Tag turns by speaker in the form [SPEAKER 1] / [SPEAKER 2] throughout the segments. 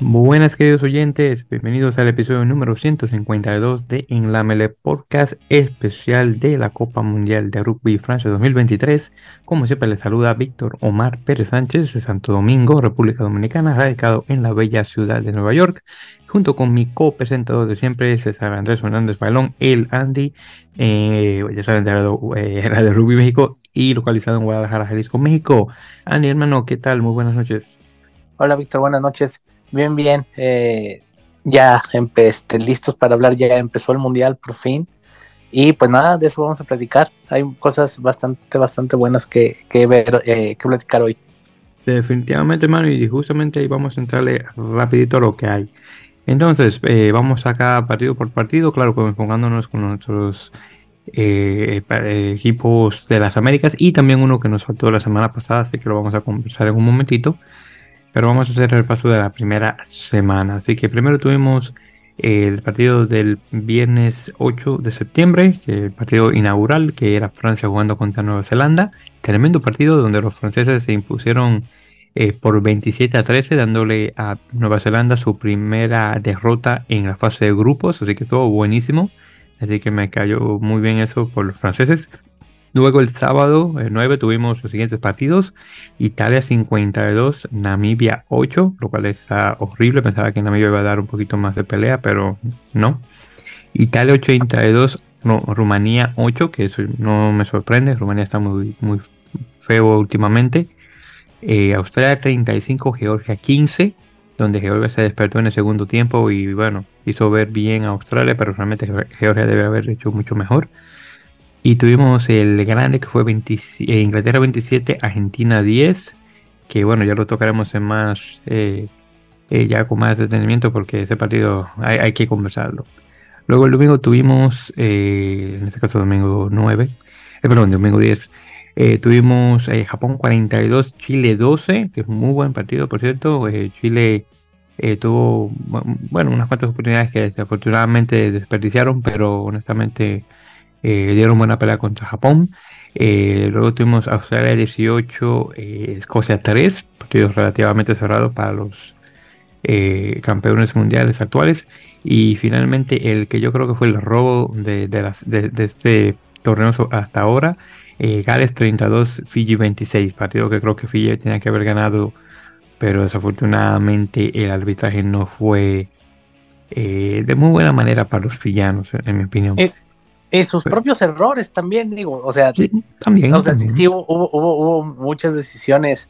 [SPEAKER 1] Buenas queridos oyentes, bienvenidos al episodio número 152 de Enlamele Podcast especial de la Copa Mundial de Rugby Francia 2023. Como siempre les saluda Víctor Omar Pérez Sánchez de Santo Domingo, República Dominicana, radicado en la bella ciudad de Nueva York, junto con mi copresentador de siempre, César Andrés Fernández Bailón, el Andy, eh, ya saben, de eh, de Rugby México y localizado en Guadalajara, Jalisco, México. Andy, hermano, ¿qué tal? Muy buenas noches.
[SPEAKER 2] Hola Víctor, buenas noches. Bien, bien. Eh, ya este, listos para hablar, ya empezó el mundial por fin. Y pues nada, de eso vamos a platicar. Hay cosas bastante, bastante buenas que, ver, eh, que platicar hoy.
[SPEAKER 1] Definitivamente, hermano, y justamente ahí vamos a entrarle rapidito a lo que hay. Entonces, eh, vamos acá partido por partido, claro, enfocándonos con nuestros equipos de las Américas y también uno que nos faltó la semana pasada, así que lo vamos a conversar en un momentito. Pero vamos a hacer el paso de la primera semana. Así que primero tuvimos el partido del viernes 8 de septiembre, el partido inaugural, que era Francia jugando contra Nueva Zelanda. Tremendo partido donde los franceses se impusieron eh, por 27 a 13, dándole a Nueva Zelanda su primera derrota en la fase de grupos. Así que estuvo buenísimo. Así que me cayó muy bien eso por los franceses. Luego el sábado el 9 tuvimos los siguientes partidos. Italia 52, Namibia 8, lo cual está horrible. Pensaba que Namibia iba a dar un poquito más de pelea, pero no. Italia 82, no, Rumanía 8, que eso no me sorprende. Rumanía está muy, muy feo últimamente. Eh, Australia 35, Georgia 15, donde Georgia se despertó en el segundo tiempo y bueno, hizo ver bien a Australia, pero realmente Georgia debe haber hecho mucho mejor. Y tuvimos el grande que fue eh, Inglaterra 27, Argentina 10, que bueno, ya lo tocaremos en más, eh, eh, ya con más detenimiento porque ese partido hay, que conversarlo. Luego el domingo tuvimos, en este caso domingo 9, perdón, domingo 10, tuvimos Japón 42, Chile 12, que es un muy buen partido, por cierto. Chile tuvo, bueno, unas cuantas oportunidades que desafortunadamente desperdiciaron, pero honestamente eh, dieron buena pelea contra Japón. Eh, luego tuvimos Australia 18, eh, Escocia 3, partidos relativamente cerrados para los campeones mundiales actuales. Y finalmente el que yo creo que fue el robo de, este torneo hasta ahora, Gales 32, Fiji 26, partido que creo que Fiji tenía que haber ganado, pero desafortunadamente el arbitraje no fue de muy buena manera para los fillanos, en mi opinión.
[SPEAKER 2] Y sus propios errores también, digo, o sea,
[SPEAKER 1] también,
[SPEAKER 2] o sea, Sí, hubo, hubo, muchas decisiones,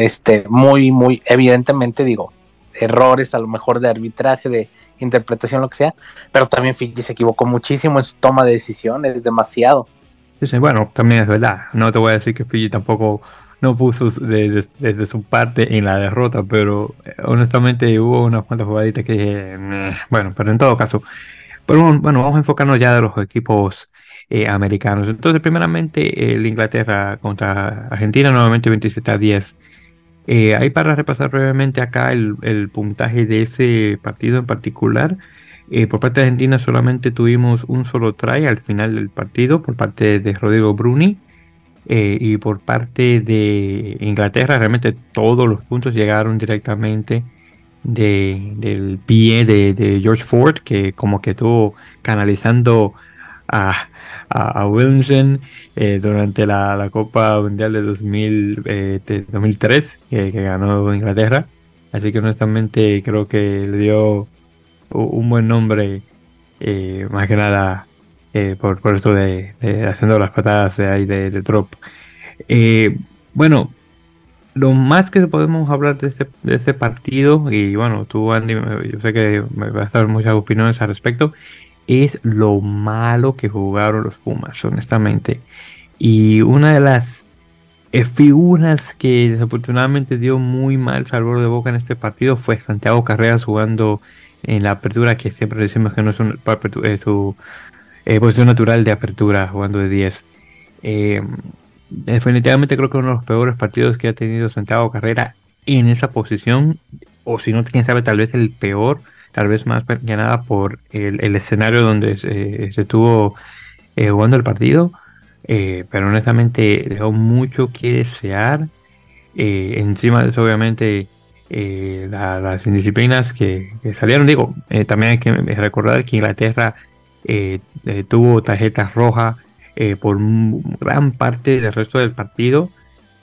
[SPEAKER 2] este, muy, muy, evidentemente, digo, errores a lo mejor de arbitraje, de interpretación, lo que sea, pero también Fiji se equivocó muchísimo en su toma de decisiones, demasiado.
[SPEAKER 1] Sí, bueno, también es verdad, no te voy a decir que Fiji tampoco no puso desde su parte en la derrota, pero eh, honestamente hubo unas cuantas jugaditas que dije, bueno, pero en todo caso, pero bueno, vamos a enfocarnos ya de los equipos eh, americanos. Entonces, primeramente, el Inglaterra contra Argentina, nuevamente 27 a 10. Eh, ahí para repasar brevemente acá el, puntaje de ese partido en particular. Eh, por parte de Argentina solamente tuvimos un solo try al final del partido por parte de Rodrigo Bruni. y por parte de Inglaterra realmente todos los puntos llegaron directamente de, del pie de, George Ford, que como que estuvo canalizando a, a, Wilson eh, durante la, Copa Mundial de, 2000, 2003, eh, que ganó Inglaterra. Así que honestamente creo que le dio un buen nombre, eh, más que nada por, por esto de, haciendo las patadas de ahí de, de drop. bueno, lo más que podemos hablar de este, este partido, y bueno, tú Andy, yo sé que me vas a dar muchas opiniones al respecto, es lo malo que jugaron los Pumas, honestamente. Y una de las eh, figuras que desafortunadamente dio muy mal sabor de boca en este partido fue Santiago Carreras jugando en la apertura, que siempre decimos que no es, eh, su eh, posición natural de apertura, jugando de 10 definitivamente creo que uno de los peores partidos que ha tenido Santiago Carrera en esa posición, o si no, quién sabe, tal vez el peor, tal vez más que nada por el, escenario donde se, estuvo eh, jugando el partido, eh, pero honestamente dejó mucho que desear. Eh, encima de eso, obviamente, eh, las indisciplinas que, salieron. Digo, eh, también hay que recordar que Inglaterra eh, tuvo tarjetas rojas por gran parte del resto del partido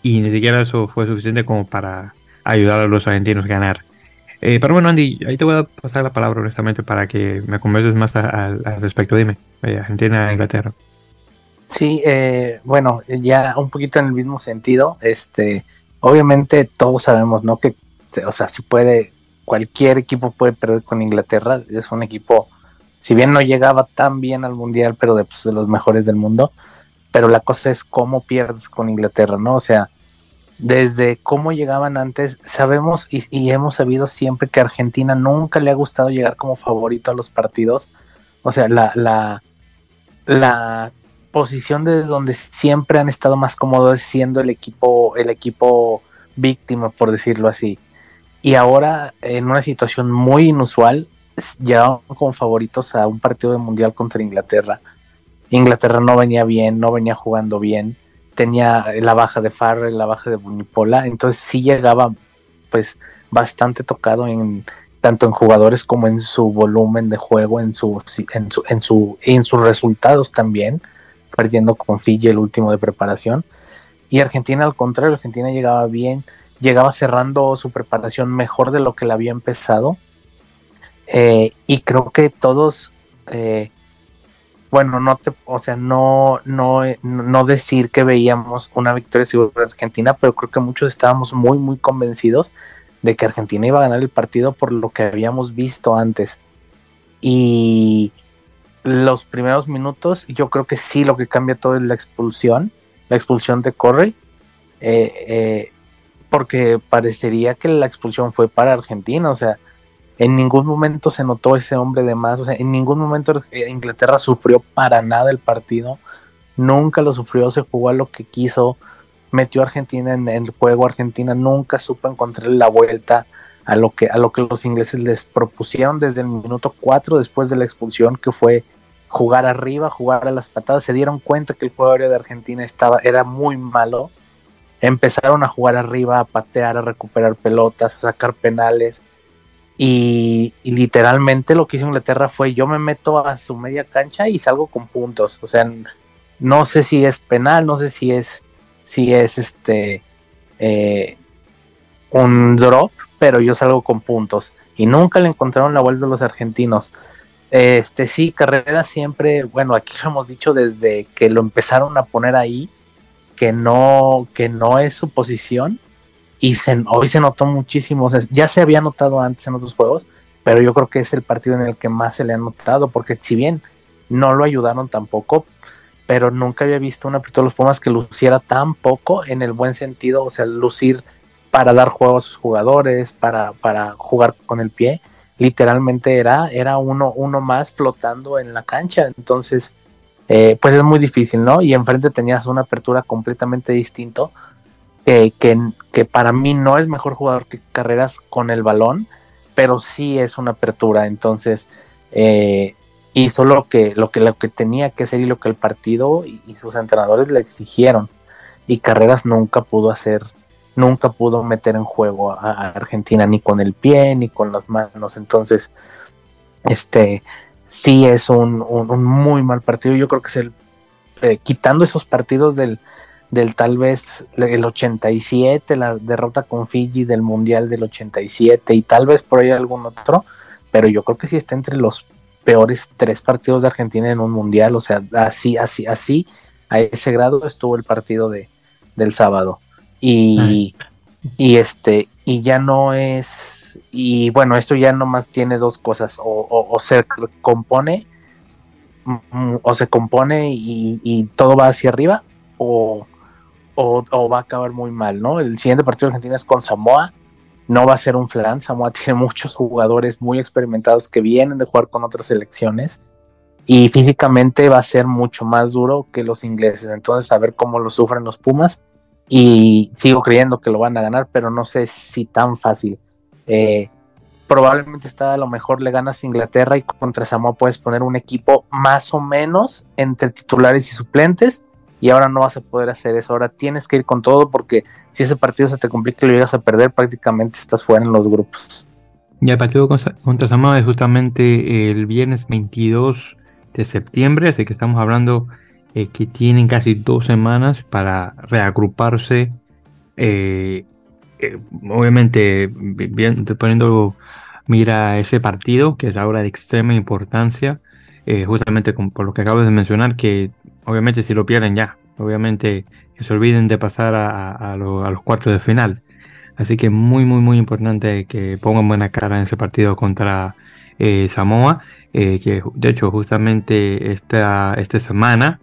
[SPEAKER 1] y ni siquiera eso fue suficiente como para ayudar a los argentinos a ganar. pero bueno, Andy, ahí te voy a pasar la palabra honestamente para que me converses más al respecto. Dime, Argentina, Inglaterra.
[SPEAKER 2] Sí, bueno, ya un poquito en el mismo sentido, este, obviamente todos sabemos, ¿no? Que o sea, si puede, cualquier equipo puede perder con Inglaterra, es un equipo, si bien no llegaba tan bien al Mundial, pero de, pues, de los mejores del mundo, pero la cosa es cómo pierdes con Inglaterra, ¿no? O sea, desde cómo llegaban antes, sabemos y, hemos sabido siempre que a Argentina nunca le ha gustado llegar como favorito a los partidos. O sea, la, la, la posición desde donde siempre han estado más cómodos siendo el equipo, el equipo víctima, por decirlo así y ahora en una situación muy inusual llegaron como favoritos a un partido de mundial contra Inglaterra. Inglaterra no venía bien, no venía jugando bien, tenía la baja de Farrell, la baja de Bunipola, entonces sí llegaba pues bastante tocado en tanto en jugadores como en su volumen de juego, en su en su en, su, en sus resultados también, perdiendo con Fiji el último de preparación. Y Argentina al contrario, Argentina llegaba bien, llegaba cerrando su preparación mejor de lo que la había empezado. Eh, y creo que todos, eh, bueno, no te, o sea, no, no, no decir que veíamos una victoria segura de Argentina, pero creo que muchos estábamos muy, muy convencidos de que Argentina iba a ganar el partido por lo que habíamos visto antes. Y los primeros minutos, yo creo que sí lo que cambia todo es la expulsión, la expulsión de Corey. Eh, porque parecería que la expulsión fue para Argentina, o sea, en ningún momento se notó ese hombre de más, o sea, en ningún momento Inglaterra sufrió para nada el partido, nunca lo sufrió, se jugó a lo que quiso, metió a Argentina en el juego, Argentina nunca supo encontrar la vuelta a lo que a lo que los ingleses les propusieron desde el minuto 4 después de la expulsión, que fue jugar arriba, jugar a las patadas, se dieron cuenta que el juego de Argentina estaba era muy malo empezaron a jugar arriba, a patear, a recuperar pelotas, a sacar penales. Y, literalmente lo que hizo Inglaterra fue yo me meto a su media cancha y salgo con puntos. O sea, no sé si es penal, no sé si es, si es este eh, un drop, pero yo salgo con puntos. Y nunca le encontraron la vuelta a los argentinos. Este sí, Carrera siempre, bueno, aquí lo hemos dicho desde que lo empezaron a poner ahí, que no, que no es su posición. Y hoy se notó muchísimo. ya se había notado antes en otros juegos, pero yo creo que es el partido en el que más se le ha notado, porque si bien no lo ayudaron tampoco, pero nunca había visto una apertura de los Pumas que luciera tan poco en el buen sentido, o sea, lucir para dar juego a sus jugadores, para, para jugar con el pie. Literalmente era, era uno, uno más flotando en la cancha. Entonces, eh, pues es muy difícil, ¿no? Y enfrente tenías una apertura completamente distinto, que, que, para mí no es mejor jugador que Carreras con el balón, pero sí es una apertura, entonces eh, hizo lo que, lo, que, lo que tenía que hacer y lo que el partido y, sus entrenadores le exigieron, y Carreras nunca pudo hacer, nunca pudo meter en juego a Argentina ni con el pie ni con las manos, entonces, este, sí es un, muy mal partido. Yo creo que es el, eh, quitando esos partidos del, del tal vez el 87, la derrota con Fiji del Mundial del 87 y tal vez por ahí algún otro, pero yo creo que sí está entre los peores tres partidos de Argentina en un Mundial, o sea, así, así, así, a ese grado estuvo el partido de, del sábado. Y, y este, y ya no es y bueno, esto ya nomás tiene dos cosas, o, se compone, mm, o se compone y, todo va hacia arriba, o, va a acabar muy mal, ¿no? El siguiente partido de Argentina es con Samoa, no va a ser un flan, Samoa tiene muchos jugadores muy experimentados que vienen de jugar con otras selecciones, y físicamente va a ser mucho más duro que los ingleses, entonces a ver cómo lo sufren los Pumas, y sigo creyendo que lo van a ganar, pero no sé si tan fácil. Eh, probablemente está a lo mejor le ganas a Inglaterra y contra Samoa puedes poner un equipo más o menos entre titulares y suplentes y ahora no vas a poder hacer eso, ahora tienes que ir con todo porque si ese partido se te complica y lo llegas a perder, prácticamente estás fuera en los grupos.
[SPEAKER 1] Y el partido contra Samoa es justamente el viernes 22 de septiembre, así que estamos hablando eh, que tienen casi dos semanas para reagruparse. Eh, eh, obviamente, bien, poniendo mira ese partido, que es ahora de extrema importancia, justamente por lo que acabo de mencionar, que obviamente si lo pierden ya, obviamente que se olviden de pasar a, los cuartos de final. Así que muy, muy, muy importante que pongan buena cara en ese partido contra Samoa, que de hecho justamente esta, esta semana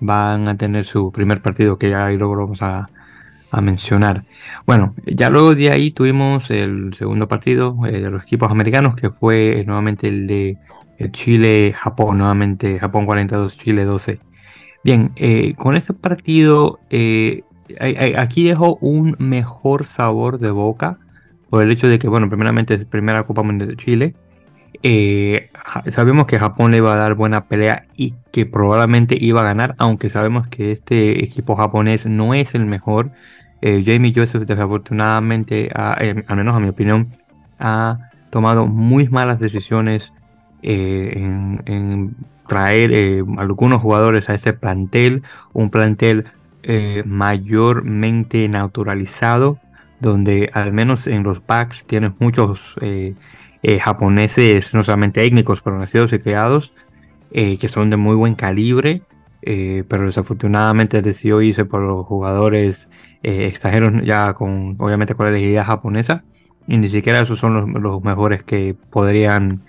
[SPEAKER 1] van a tener su primer partido que ya ahí luego lo vamos a, mencionar. Bueno, ya luego de ahí tuvimos el segundo partido eh, de los equipos americanos que fue eh, nuevamente el de Chile-Japón, nuevamente Japón 42, Chile 12. Bien, eh, con este partido aquí dejó un mejor sabor de boca por el hecho de que, bueno, primeramente es primera Copa Mundial de Chile eh, sabemos que Japón le iba a dar buena pelea y que probablemente iba a ganar, aunque sabemos que este equipo japonés no es el mejor. Eh, Jamie Joseph desafortunadamente, al menos a mi opinión, ha tomado muy malas decisiones eh, en, traer algunos jugadores a este plantel, un plantel mayormente naturalizado, donde al menos en los packs tienes muchos eh, japoneses, no solamente étnicos, pero nacidos y creados, eh, que son de muy buen calibre, eh, pero desafortunadamente decidió irse por los jugadores extranjeros ya con, obviamente, con la legitimidad japonesa, y ni siquiera esos son los, mejores que podrían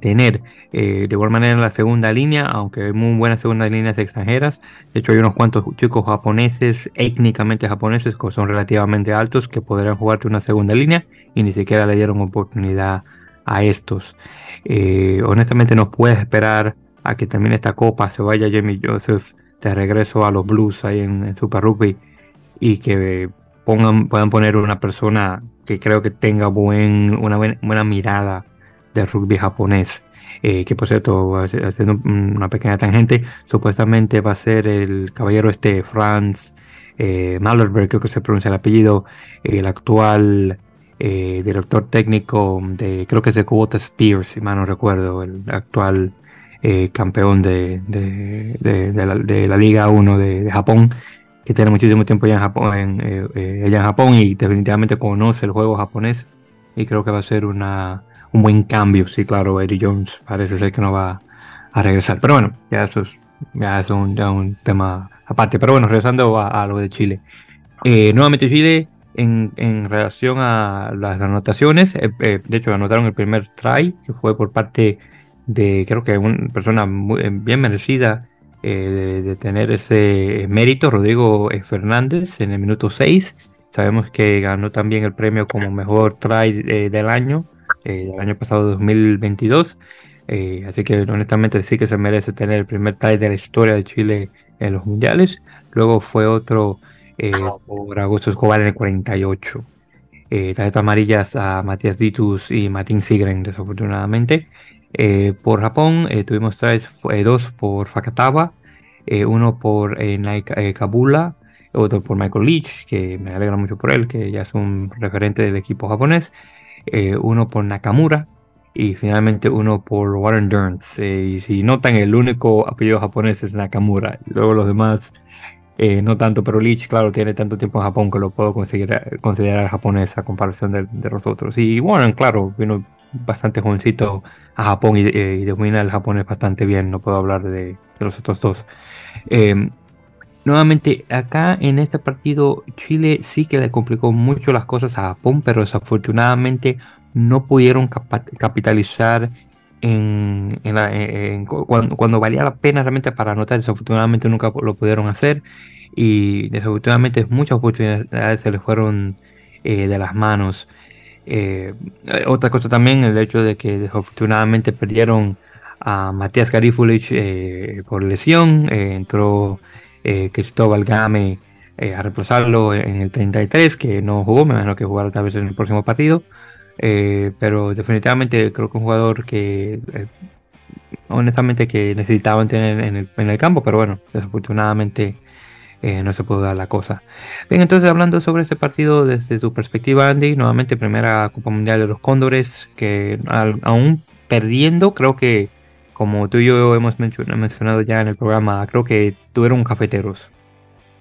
[SPEAKER 1] tener. de igual manera en la segunda línea, aunque hay muy buenas segundas líneas extranjeras, de hecho hay unos cuantos chicos japoneses, étnicamente japoneses, que son relativamente altos, que podrían jugarte una segunda línea y ni siquiera le dieron oportunidad a estos. Eh, honestamente no puedes esperar a que termine esta copa, se vaya Jamie Joseph de regreso a los Blues ahí en, Super Rugby y que pongan, puedan poner una persona que creo que tenga buen, una buena, mirada del rugby japonés. Eh, que por cierto, haciendo una pequeña tangente, supuestamente va a ser el caballero este Franz eh, Mallerberg, creo que se pronuncia el apellido, el actual eh, director técnico de, creo que es de Kubota Spears, si mal no recuerdo, el actual eh, campeón de, la, Liga 1 de, Japón, que tiene muchísimo tiempo ya en Japón, en, eh, en Japón y definitivamente conoce el juego japonés y creo que va a ser una, un buen cambio. Sí, claro, Eddie Jones parece ser que no va a regresar, pero bueno, ya eso es, ya es un, un tema aparte. Pero bueno, regresando a, a lo de Chile. nuevamente Chile en, relación a las anotaciones. Eh, eh, de hecho, anotaron el primer try, que fue por parte de, creo que una persona eh, bien merecida de, tener ese mérito, Rodrigo Fernández, en el minuto 6. Sabemos que ganó también el premio como mejor try del año, del año pasado 2022. así que honestamente sí que se merece tener el primer try de la historia de Chile en los mundiales. Luego fue otro eh, por Augusto Escobar en el 48. Eh, tarjetas amarillas a Matías Ditus y Martín Sigren, desafortunadamente. Eh, por Japón tuvimos tres, dos por Fakatawa, uno por Kabula, otro por Michael Leach, que me alegra mucho por él, que ya es un referente del equipo japonés, uno por Nakamura, y finalmente uno por Warren Durns. y si notan, el único apellido japonés es Nakamura. Luego los demás eh, no tanto, pero Lich, claro, tiene tanto tiempo en Japón que lo puedo considerar, considerar japonés a comparación de, los otros. Y bueno, claro, vino bastante jovencito a Japón eh, y domina el japonés bastante bien, no puedo hablar de, los otros dos. Nuevamente, acá en este partido, Chile sí que le complicó mucho las cosas a Japón, pero desafortunadamente no pudieron capitalizar en, cuando, valía la pena realmente para anotar, desafortunadamente nunca lo pudieron hacer y desafortunadamente muchas oportunidades se les fueron eh, de las manos. Eh, otra cosa también, el hecho de que desafortunadamente perdieron a Matías Garifulich eh, por lesión, entró Cristóbal Game a reemplazarlo en el 33, que no jugó, me imagino que jugará tal vez en el próximo partido. Eh, pero definitivamente creo que un jugador que eh, honestamente que necesitaban tener en el, campo, pero bueno, desafortunadamente eh, no se pudo dar la cosa. Bien, entonces hablando sobre este partido desde su perspectiva, Andy, nuevamente primera Copa Mundial de los Cóndores, que aún perdiendo, creo que como tú y yo hemos mencionado ya en el programa, creo que tuvieron cafeteros.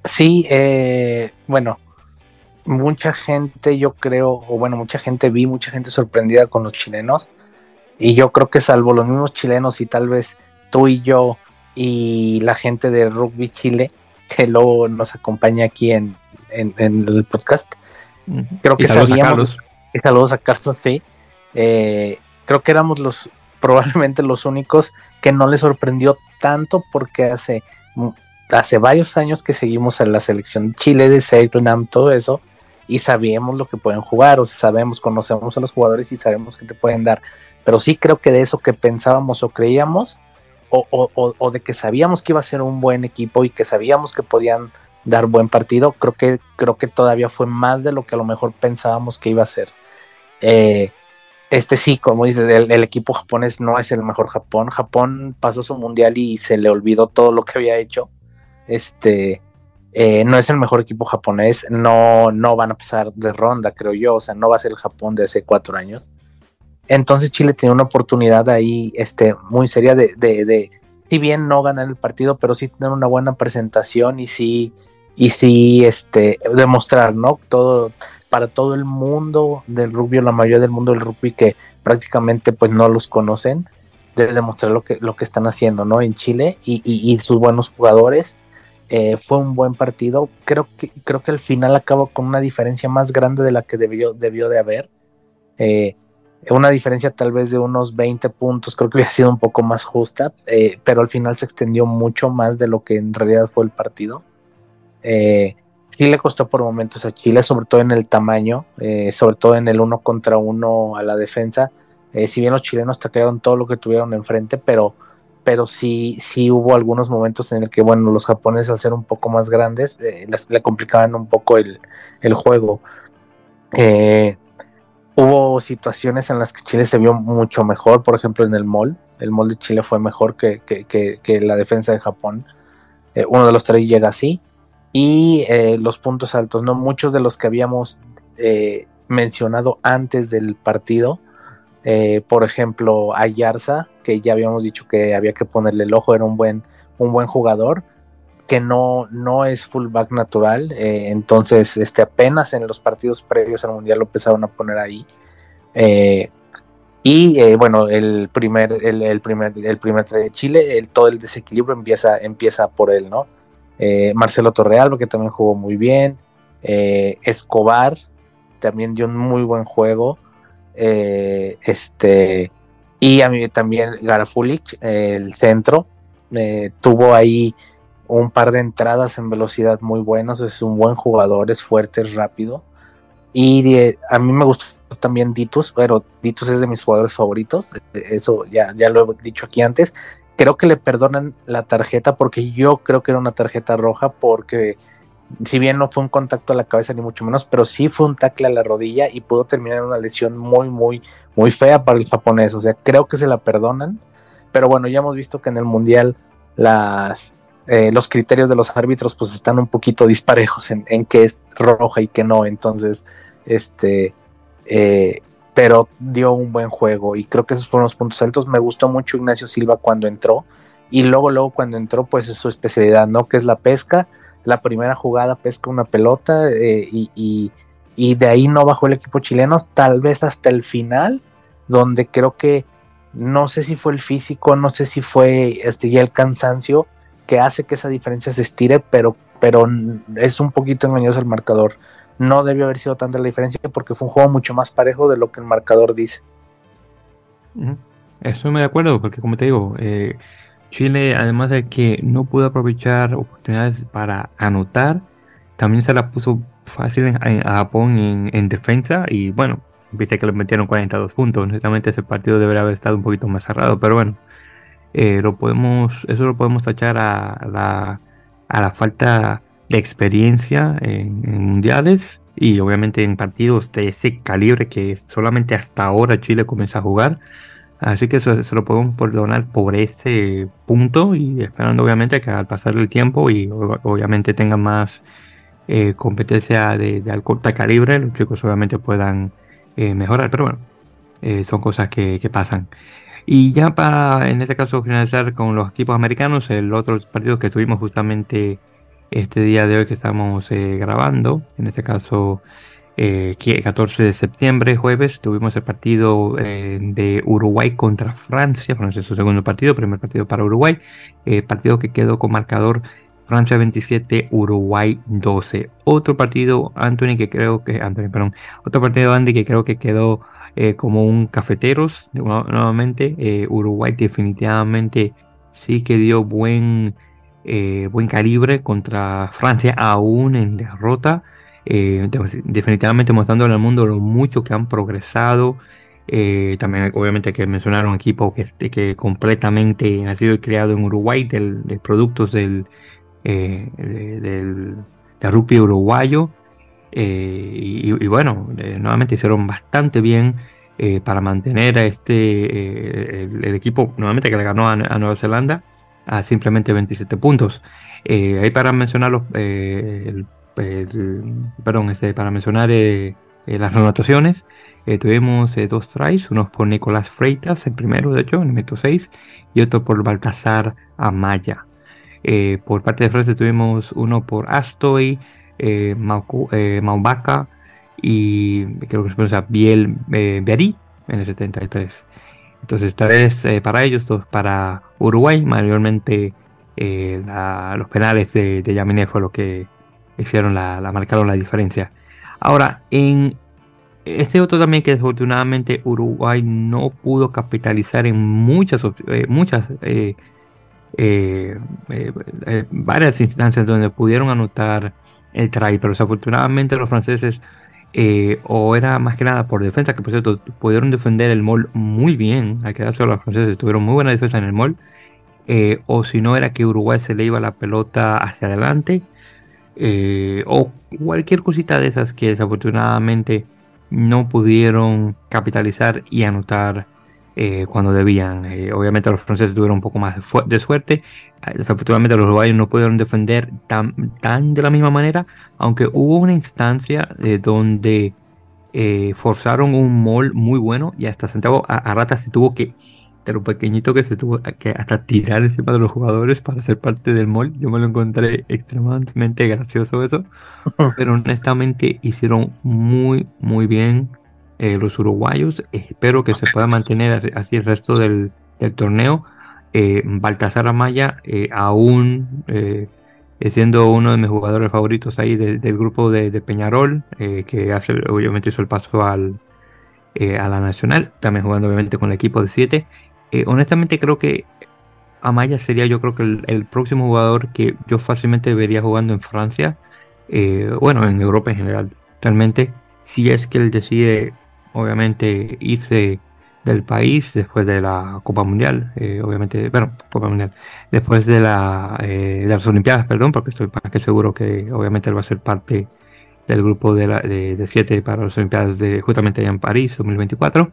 [SPEAKER 2] Sí, eh, bueno, mucha gente, yo creo, o bueno, mucha gente vi, mucha gente sorprendida con los chilenos. Y yo creo que salvo los mismos chilenos y tal vez tú y yo y la gente de Rugby Chile, que luego nos acompaña aquí en, el podcast, creo que sabíamos. Y saludos a Carlos, sí. Eh, creo que éramos los probablemente los únicos que no les sorprendió tanto porque hace, hace varios años que seguimos en la selección de Chile, de Serenam, todo eso, y sabíamos lo que pueden jugar, o sea, sabemos, conocemos a los jugadores y sabemos que te pueden dar. Pero sí creo que de eso que pensábamos o creíamos, o, o, de que sabíamos que iba a ser un buen equipo y que sabíamos que podían dar buen partido, creo que, creo que todavía fue más de lo que a lo mejor pensábamos que iba a ser. Eh, este sí, como dices, el, equipo japonés no es el mejor Japón. Japón pasó su mundial y se le olvidó todo lo que había hecho. Este, eh, no es el mejor equipo japonés, no, no van a pasar de ronda, creo yo, o sea, no va a ser el Japón de hace cuatro años. Entonces Chile tiene una oportunidad ahí este, muy seria de, de, si bien no ganar el partido, pero sí tener una buena presentación y sí, y sí este, demostrar, ¿no? Todo, para todo el mundo del rugby, la mayoría del mundo del rugby que prácticamente pues no los conocen, de demostrar lo que, lo que están haciendo, ¿no? En Chile y, y sus buenos jugadores eh, fue un buen partido. Creo que, creo que al final acabó con una diferencia más grande de la que debió, debió de haber. Eh, una diferencia tal vez de unos 20 puntos, creo que hubiera sido un poco más justa, eh, pero al final se extendió mucho más de lo que en realidad fue el partido. Sí le costó por momentos a Chile, sobre todo en el tamaño, sobre todo en el uno contra uno a la defensa. si bien los chilenos taclearon todo lo que tuvieron enfrente, pero pero sí, sí hubo algunos momentos en el que, bueno, los japoneses al ser un poco más grandes, eh, le complicaban un poco el, juego. Eh, hubo situaciones en las que Chile se vio mucho mejor, por ejemplo en el mall, el mall de Chile fue mejor que, la defensa de Japón. Eh, uno de los tres llega así. Y los puntos altos, ¿no? Muchos de los que habíamos mencionado antes del partido, eh, por ejemplo, Ayarza, que ya habíamos dicho que había que ponerle el ojo, era un buen, un buen jugador, que no, no es fullback natural, eh, entonces este, apenas en los partidos previos al Mundial lo empezaron a poner ahí. Eh, y bueno, el primer, el, primer, el primer de Chile, todo el desequilibrio empieza, empieza por él, ¿no? Marcelo Torreal, que también jugó muy bien. Escobar también dio un muy buen juego. Eh, este, y a mí también Garafulich, el centro, eh, tuvo ahí un par de entradas en velocidad muy buenas, es un buen jugador, es fuerte, es rápido. Y a mí me gustó también Ditus, pero Ditus es de mis jugadores favoritos, eso ya, ya lo he dicho aquí antes. Creo que le perdonan la tarjeta porque yo creo que era una tarjeta roja porque si bien no fue un contacto a la cabeza ni mucho menos, pero sí fue un tackle a la rodilla y pudo terminar en una lesión muy, muy, muy fea para el japonés. O sea, creo que se la perdonan, pero bueno, ya hemos visto que en el mundial las, eh, los criterios de los árbitros pues están un poquito disparejos en, en qué es roja y qué no. Entonces, este, eh, pero dio un buen juego y creo que esos fueron los puntos altos. Me gustó mucho Ignacio Silva cuando entró y luego, luego cuando entró, pues es su especialidad, ¿no? Que es la pesca la primera jugada pesca una pelota eh, y, de ahí no bajó el equipo chileno, tal vez hasta el final, donde creo que no sé si fue el físico, no sé si fue este, ya el cansancio que hace que esa diferencia se estire, pero, pero es un poquito engañoso el marcador. No debió haber sido tanta la diferencia porque fue un juego mucho más parejo de lo que el marcador dice.
[SPEAKER 1] Estoy muy de acuerdo, porque como te digo, eh, Chile, además de que no pudo aprovechar oportunidades para anotar, también se la puso fácil a Japón en, defensa y bueno, viste que le metieron 42 puntos. Honestamente ese partido debería haber estado un poquito más cerrado, pero bueno, eh, eso lo podemos tachar a la, a la falta experiencia en, mundiales y obviamente en partidos de ese calibre que solamente hasta ahora Chile comienza a jugar. Así que eso se lo podemos perdonar por ese punto y esperando obviamente que al pasar el tiempo y obviamente tengan más eh, competencia de, de corta calibre, los chicos obviamente puedan eh, mejorar, pero bueno, eh, son cosas que, que, pasan. Y ya para, en este caso, finalizar con los equipos americanos, el otro partido que tuvimos justamente este día de hoy que estamos grabando, en este caso 14 de septiembre, jueves, tuvimos el partido de Uruguay contra Francia, Francia es su segundo partido, primer partido para Uruguay, partido que quedó con marcador Francia 27, Uruguay 12. Otro partido, Anthony, que creo que, Anthony, perdón, otro partido, Andy, que creo que quedó eh, como un cafeteros, nuevamente. Eh, Uruguay definitivamente sí que dio buen, eh, buen calibre contra Francia, aún en derrota. definitivamente mostrando al mundo lo mucho que han progresado. también obviamente que mencionaron un equipo que, que completamente ha sido creado en Uruguay de productos del, eh, del, rugby uruguayo. Eh, y, bueno, eh, nuevamente hicieron bastante bien para mantener a este el, equipo nuevamente que le ganó a, Nueva Zelanda a simplemente 27 puntos. ahí para mencionar los, perdón, este, para mencionar las anotaciones. tuvimos dos tries, uno por Nicolás Freitas, el primero de hecho, en el minuto 6, y otro por Baltasar Amaya. Eh, por parte de Francia tuvimos uno por Astoy, eh, eh Maubaka y creo que se pronuncia Biel eh, Beari en el 73. Entonces, tres para ellos, dos para Uruguay. Mayormente los penales de, de fue lo que hicieron la, marcaron la diferencia. Ahora, en este otro también que desafortunadamente Uruguay no pudo capitalizar en muchas, muchas eh, eh, eh, varias instancias donde pudieron anotar el try, pero desafortunadamente los franceses, o era más que nada por defensa, que por cierto pudieron defender el mall muy bien, hay que darse a los franceses, tuvieron muy buena defensa en el mall, o si no era que Uruguay se le iba la pelota hacia adelante, o cualquier cosita de esas que desafortunadamente no pudieron capitalizar y anotar eh, cuando debían. Eh, obviamente los franceses tuvieron un poco más de, suerte. Eh, desafortunadamente los uruguayos no pudieron defender tan, tan de la misma manera, aunque hubo una instancia donde forzaron un mall muy bueno y hasta Santiago Arrata se tuvo que, de lo pequeñito que se tuvo que hasta tirar encima de los jugadores para ser parte del mall. Yo me lo encontré extremadamente gracioso eso, pero honestamente hicieron muy, muy bien eh, los uruguayos. Espero que se pueda mantener así el resto del, torneo. Eh, Baltasar Amaya, eh, aún siendo uno de mis jugadores favoritos ahí del grupo de, Peñarol, que hace, obviamente hizo el paso al, a la Nacional, también jugando obviamente con el equipo de 7. honestamente creo que Amaya sería yo creo que el, próximo jugador que yo fácilmente vería jugando en Francia, bueno, en Europa en general, realmente, si es que él decide obviamente hice del país después de la Copa Mundial, eh, obviamente, bueno, Copa Mundial, después de, la, eh, de las Olimpiadas, perdón, porque estoy más que seguro que obviamente él va a ser parte del grupo de, la, de, siete para las Olimpiadas de justamente allá en París 2024,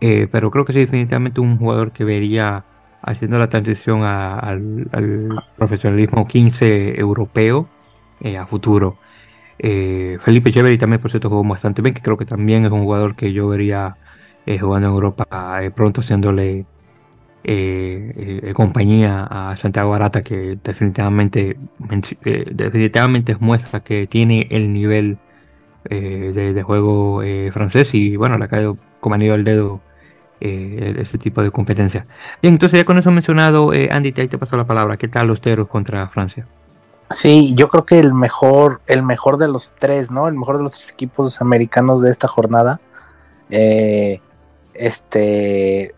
[SPEAKER 1] eh, pero creo que sí, definitivamente un jugador que vería haciendo la transición al, al, profesionalismo 15 europeo a futuro. Eh, Felipe Cheveri también, por cierto, jugó bastante bien, que creo que también es un jugador que yo vería eh, jugando en Europa eh, pronto, haciéndole compañía a Santiago Arata, que definitivamente, definitivamente muestra que tiene el nivel de, juego francés y bueno, le ha caído como anillo al dedo ese tipo de competencia. Bien, entonces ya con eso mencionado, Andy, ahí te paso la palabra. ¿Qué tal los teros contra Francia?
[SPEAKER 2] Sí, yo creo que el mejor, el mejor de los tres, ¿no? El mejor de los tres equipos americanos de esta jornada. Eh, este,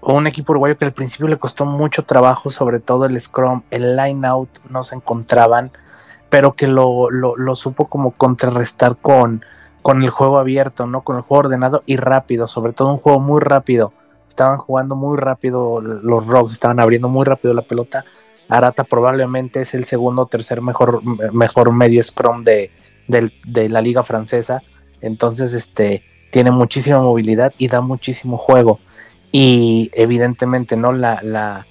[SPEAKER 2] un equipo uruguayo que al principio le costó mucho trabajo, sobre todo el scrum, el line out no se encontraban, pero que lo, lo, supo como contrarrestar con, con el juego abierto, ¿no? Con el juego ordenado y rápido, sobre todo un juego muy rápido. Estaban jugando muy rápido los Rocks, estaban abriendo muy rápido la pelota Arata probablemente es el segundo o tercer mejor, mejor medio scrum de, la liga francesa. Entonces, este, tiene muchísima movilidad y da muchísimo juego. y evidentemente no la, la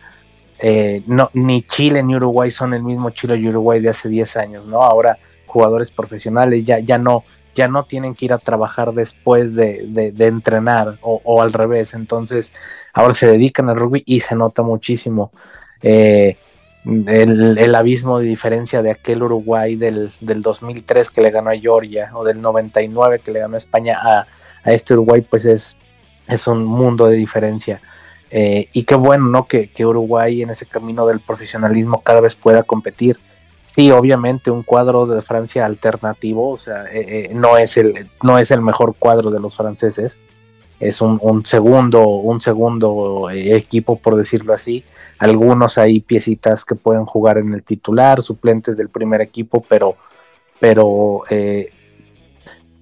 [SPEAKER 2] eh, no, ni Chile ni Uruguay son el mismo Chile y Uruguay de hace 10 años, ¿no? Ahora jugadores profesionales ya, ya no ya no tienen que ir a trabajar después de, entrenar o, al revés. Entonces, ahora se dedican al rugby y se nota muchísimo eh, el, abismo de diferencia de aquel Uruguay del, 2003 que le ganó a Georgia o del 99 que le ganó España a, este Uruguay, pues es, es un mundo de diferencia. Eh, y qué bueno, ¿no? Que, que Uruguay en ese camino del profesionalismo cada vez pueda competir sí, obviamente un cuadro de Francia alternativo, o sea, eh, eh, no, es el, no es el mejor cuadro de los franceses, es un, segundo, un segundo eh, equipo, por decirlo así. Algunos hay piecitas que pueden jugar en el titular, suplentes del primer equipo, pero, pero,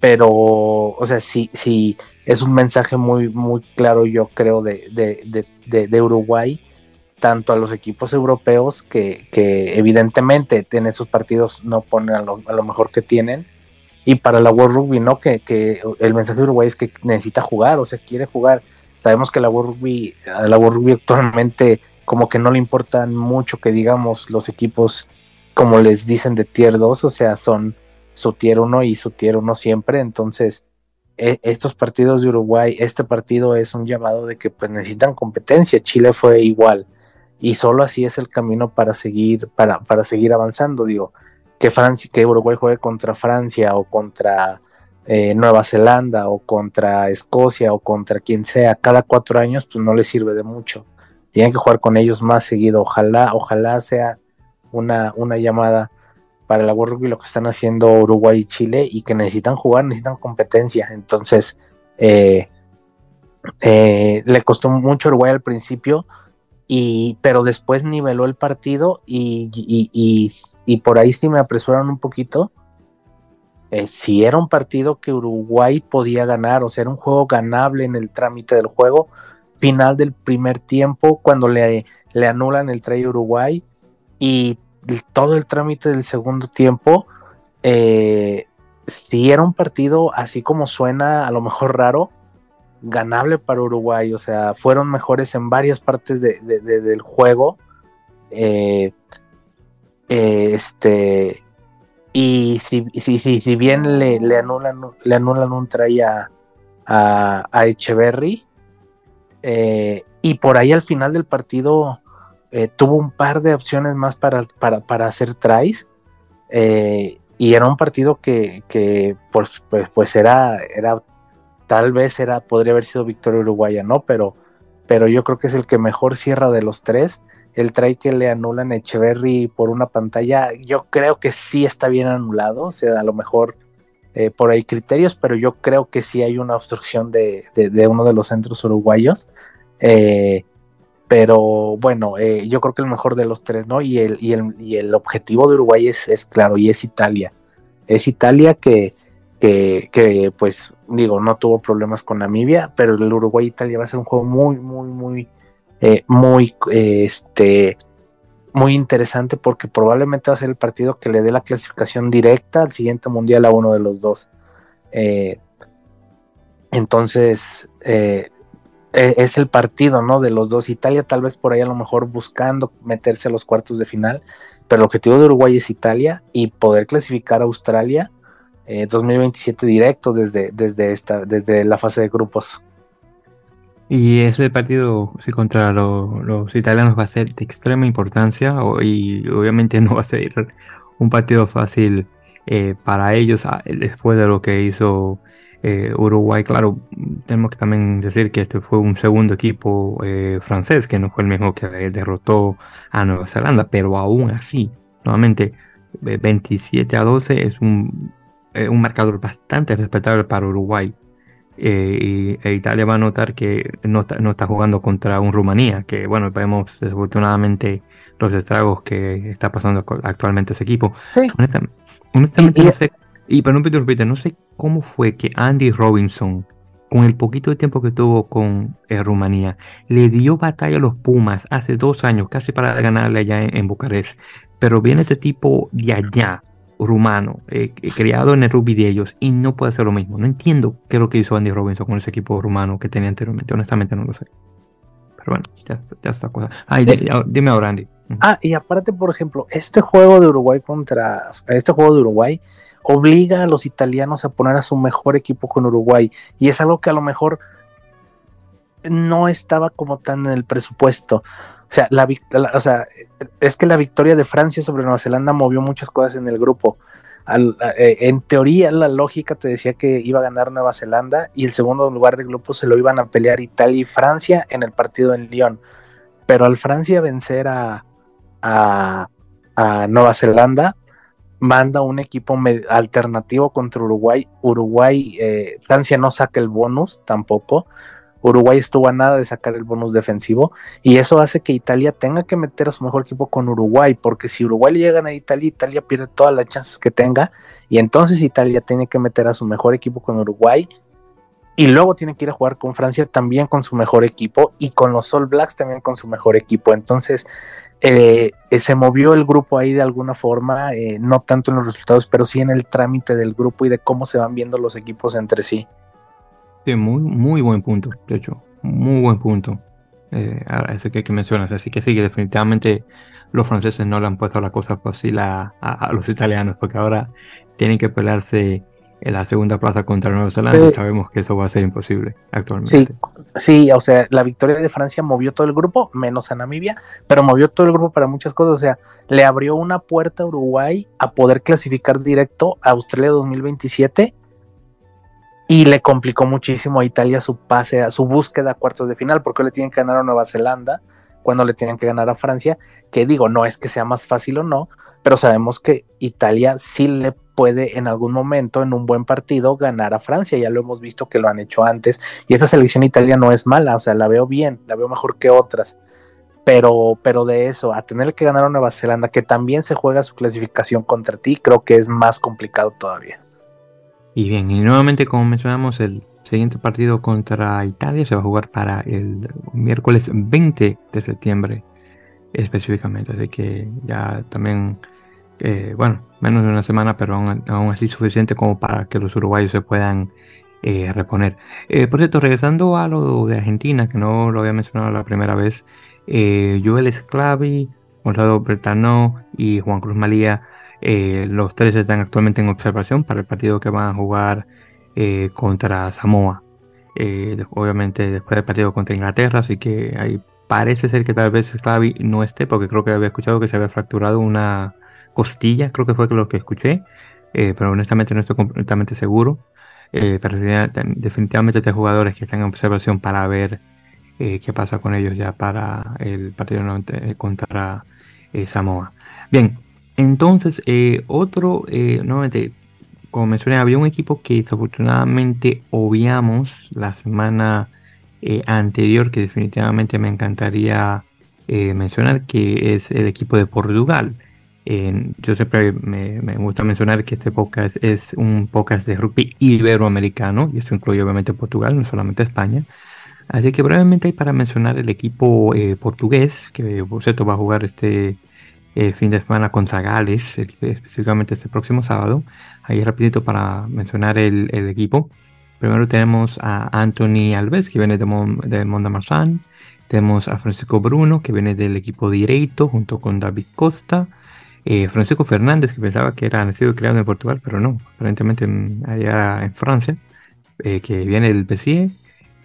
[SPEAKER 2] pero, o sea, sí, sí, es un mensaje muy, muy claro, yo creo, de, de, de Uruguay tanto a los equipos europeos que, evidentemente en esos partidos no ponen a lo, mejor que tienen y para la World Rugby no que, el mensaje de Uruguay es que necesita jugar o sea quiere jugar. Sabemos que la World Rugby la World Rugby actualmente como que no le importan mucho que digamos los equipos como les dicen de tier 2 o sea son su tier 1 y su tier 1 siempre entonces e, estos partidos de Uruguay este partido es un llamado de que pues necesitan competencia Chile fue igual y solo así es el camino para seguir, para, para seguir avanzando. Digo, que Francia, que Uruguay juegue contra Francia o contra eh, Nueva Zelanda o contra Escocia o contra quien sea cada cuatro años, pues no les sirve de mucho. Tienen que jugar con ellos más seguido. Ojalá, ojalá sea una, una llamada para el World Rugby lo que están haciendo Uruguay y Chile y que necesitan jugar, necesitan competencia. Entonces, eh, eh, le costó mucho Uruguay al principio, y, pero después niveló el partido y, y, por ahí sí me apresuraron un poquito. Eh, si era un partido que Uruguay podía ganar, o sea, era un juego ganable en el trámite del juego, final del primer tiempo, cuando le, le anulan el try Uruguay y todo el trámite del segundo tiempo, eh, era un partido así como suena a lo mejor raro, ganable para Uruguay, o sea, fueron mejores en varias partes del juego. Eh, este, y si, si, si, si bien le, le, anulan, le un try a, a, Echeverry, eh, y por ahí al final del partido eh, tuvo un par de opciones más para, para, hacer tries. y era un partido que, que pues, pues, pues era, era tal vez era, podría haber sido victoria uruguaya, ¿no? Pero, pero yo creo que es el que mejor cierra de los tres. El try que le anulan Echeverry por una pantalla, yo creo que sí está bien anulado, o sea, a lo mejor eh, por ahí criterios, pero yo creo que sí hay una obstrucción de, uno de los centros uruguayos. Eh, pero bueno, eh, yo creo que el mejor de los tres, ¿no? Y el, y el, y el objetivo de Uruguay es, es, claro, y es Italia. Es Italia que, que, pues digo, no tuvo problemas con Namibia, pero el Uruguay-Italia va a ser un juego muy, muy, muy, eh, muy, este, muy interesante porque probablemente va a ser el partido que le dé la clasificación directa al siguiente mundial a uno de los dos. Eh, entonces, eh, es el partido, ¿no? De los dos. Italia tal vez por ahí a lo mejor buscando meterse a los cuartos de final, pero el objetivo de Uruguay es Italia y poder clasificar a Australia 2027 eh, directo desde, desde, esta, desde la fase de grupos.
[SPEAKER 1] Y ese partido sí, contra los italianos va a ser de extrema importancia y obviamente no va a ser un partido fácil eh, para ellos ah, después de lo que hizo eh, Uruguay. Claro, tenemos que también decir que este fue un segundo equipo francés que no fue el mismo que derrotó a Nueva Zelanda, pero aún así, nuevamente 27 a 12 es un eh, un marcador bastante respetable para Uruguay. Eh, y e Italia va a notar que no está, no está jugando contra un Rumanía, que bueno, vemos desafortunadamente los estragos que está pasando actualmente ese equipo. Honestamente, no sé, y pero no, no sé cómo fue que Andy Robinson, con el poquito de tiempo que tuvo con eh, Rumanía, le dio batalla a los Pumas hace dos años, casi para ganarle allá en, en Bucarest. Pero viene este tipo de allá, rumano, eh, criado en el rugby de ellos, y no puede hacer lo mismo. No entiendo qué es lo que hizo Andy Robinson con ese equipo rumano que tenía anteriormente. Honestamente no lo sé. Pero bueno, ya, ya está cosa. Ay, dime ahora, Andy.
[SPEAKER 2] Ah, y aparte, por ejemplo, este juego de Uruguay contra. Este juego de Uruguay obliga a los italianos a poner a su mejor equipo con Uruguay. Y es algo que a lo mejor no estaba como tan en el presupuesto. O sea, la, o sea, es que la victoria de Francia sobre Nueva Zelanda movió muchas cosas en el grupo. Eh, en teoría, la lógica te decía que iba a ganar Nueva Zelanda y el segundo lugar del grupo se lo iban a pelear Italia y Francia en el partido en Lyon. Pero al Francia vencer a, a, Nueva Zelanda, manda un equipo alternativo contra Uruguay. Uruguay, eh, Francia no saca el bonus tampoco. Uruguay estuvo a nada de sacar el bonus defensivo y eso hace que Italia tenga que meter a su mejor equipo con Uruguay, porque si Uruguay le llega a Italia, Italia pierde todas las chances que tenga y entonces Italia tiene que meter a su mejor equipo con Uruguay y luego tiene que ir a jugar con Francia también con su mejor equipo y con los All Blacks también con su mejor equipo. Entonces eh, eh, se movió el grupo ahí de alguna forma, eh, no tanto en los resultados, pero sí en el trámite del grupo y de cómo se van viendo los equipos entre sí.
[SPEAKER 1] Sí, muy, muy buen punto, de hecho, muy buen punto. Eh, ese que, que, mencionas. Así que sí, que definitivamente los franceses no le han puesto la cosa fácil a, a, los italianos, porque ahora tienen que pelearse en la segunda plaza contra Nueva Zelanda y sabemos que eso va a ser imposible actualmente.
[SPEAKER 2] Sí, sí, o sea, la victoria de Francia movió todo el grupo, menos a Namibia, pero movió todo el grupo para muchas cosas. O sea, le abrió una puerta a Uruguay a poder clasificar directo a Australia 2027 y le complicó muchísimo a Italia su pase, a su búsqueda a cuartos de final, porque le tienen que ganar a Nueva Zelanda cuando le tienen que ganar a Francia, que digo, no es que sea más fácil o no, pero sabemos que Italia sí le puede en algún momento, en un buen partido, ganar a Francia, ya lo hemos visto que lo han hecho antes, y esa selección Italia no es mala, o sea, la veo bien, la veo mejor que otras, pero, pero de eso, a tener que ganar a Nueva Zelanda, que también se juega su clasificación contra ti, creo que es más complicado todavía.
[SPEAKER 1] Y bien, y nuevamente como mencionamos, el siguiente partido contra Italia se va a jugar para el miércoles 20 de septiembre específicamente. Así que ya también, eh, bueno, menos de una semana, pero aún, así suficiente como para que los uruguayos se puedan eh, reponer. Eh, por cierto, regresando a lo de Argentina, que no lo había mencionado la primera vez, Joel Esclavi, Gonzalo Bretano y Juan Cruz Malía eh, los tres están actualmente en observación para el partido que van a jugar eh, contra Samoa. Eh, obviamente después del partido contra Inglaterra, así que ahí parece ser que tal vez Clavi no esté, porque creo que había escuchado que se había fracturado una costilla, creo que fue lo que escuché, pero honestamente no estoy completamente seguro. pero definitivamente hay jugadores que están en observación para ver qué pasa con ellos ya para el partido contra Samoa. Bien, entonces, eh, otro, eh, nuevamente, como mencioné, había un equipo que desafortunadamente obviamos la semana eh, anterior, que definitivamente me encantaría mencionar, que es el equipo de Portugal. Yo siempre me, gusta mencionar que este podcast es un podcast de rugby iberoamericano, y esto incluye obviamente Portugal, no solamente España. Así que brevemente hay para mencionar el equipo portugués, que por cierto va a jugar este eh, fin de semana contra Gales, específicamente este próximo sábado. Ahí rapidito para mencionar el, equipo. Primero tenemos a Anthony Alves, que viene de, Mon de. Tenemos a Francisco Bruno, que viene del equipo directo, junto con David Costa. Eh, Francisco Fernández, que pensaba que era nacido y creado en Portugal, pero no, aparentemente allá en Francia, eh, que viene del PSIE.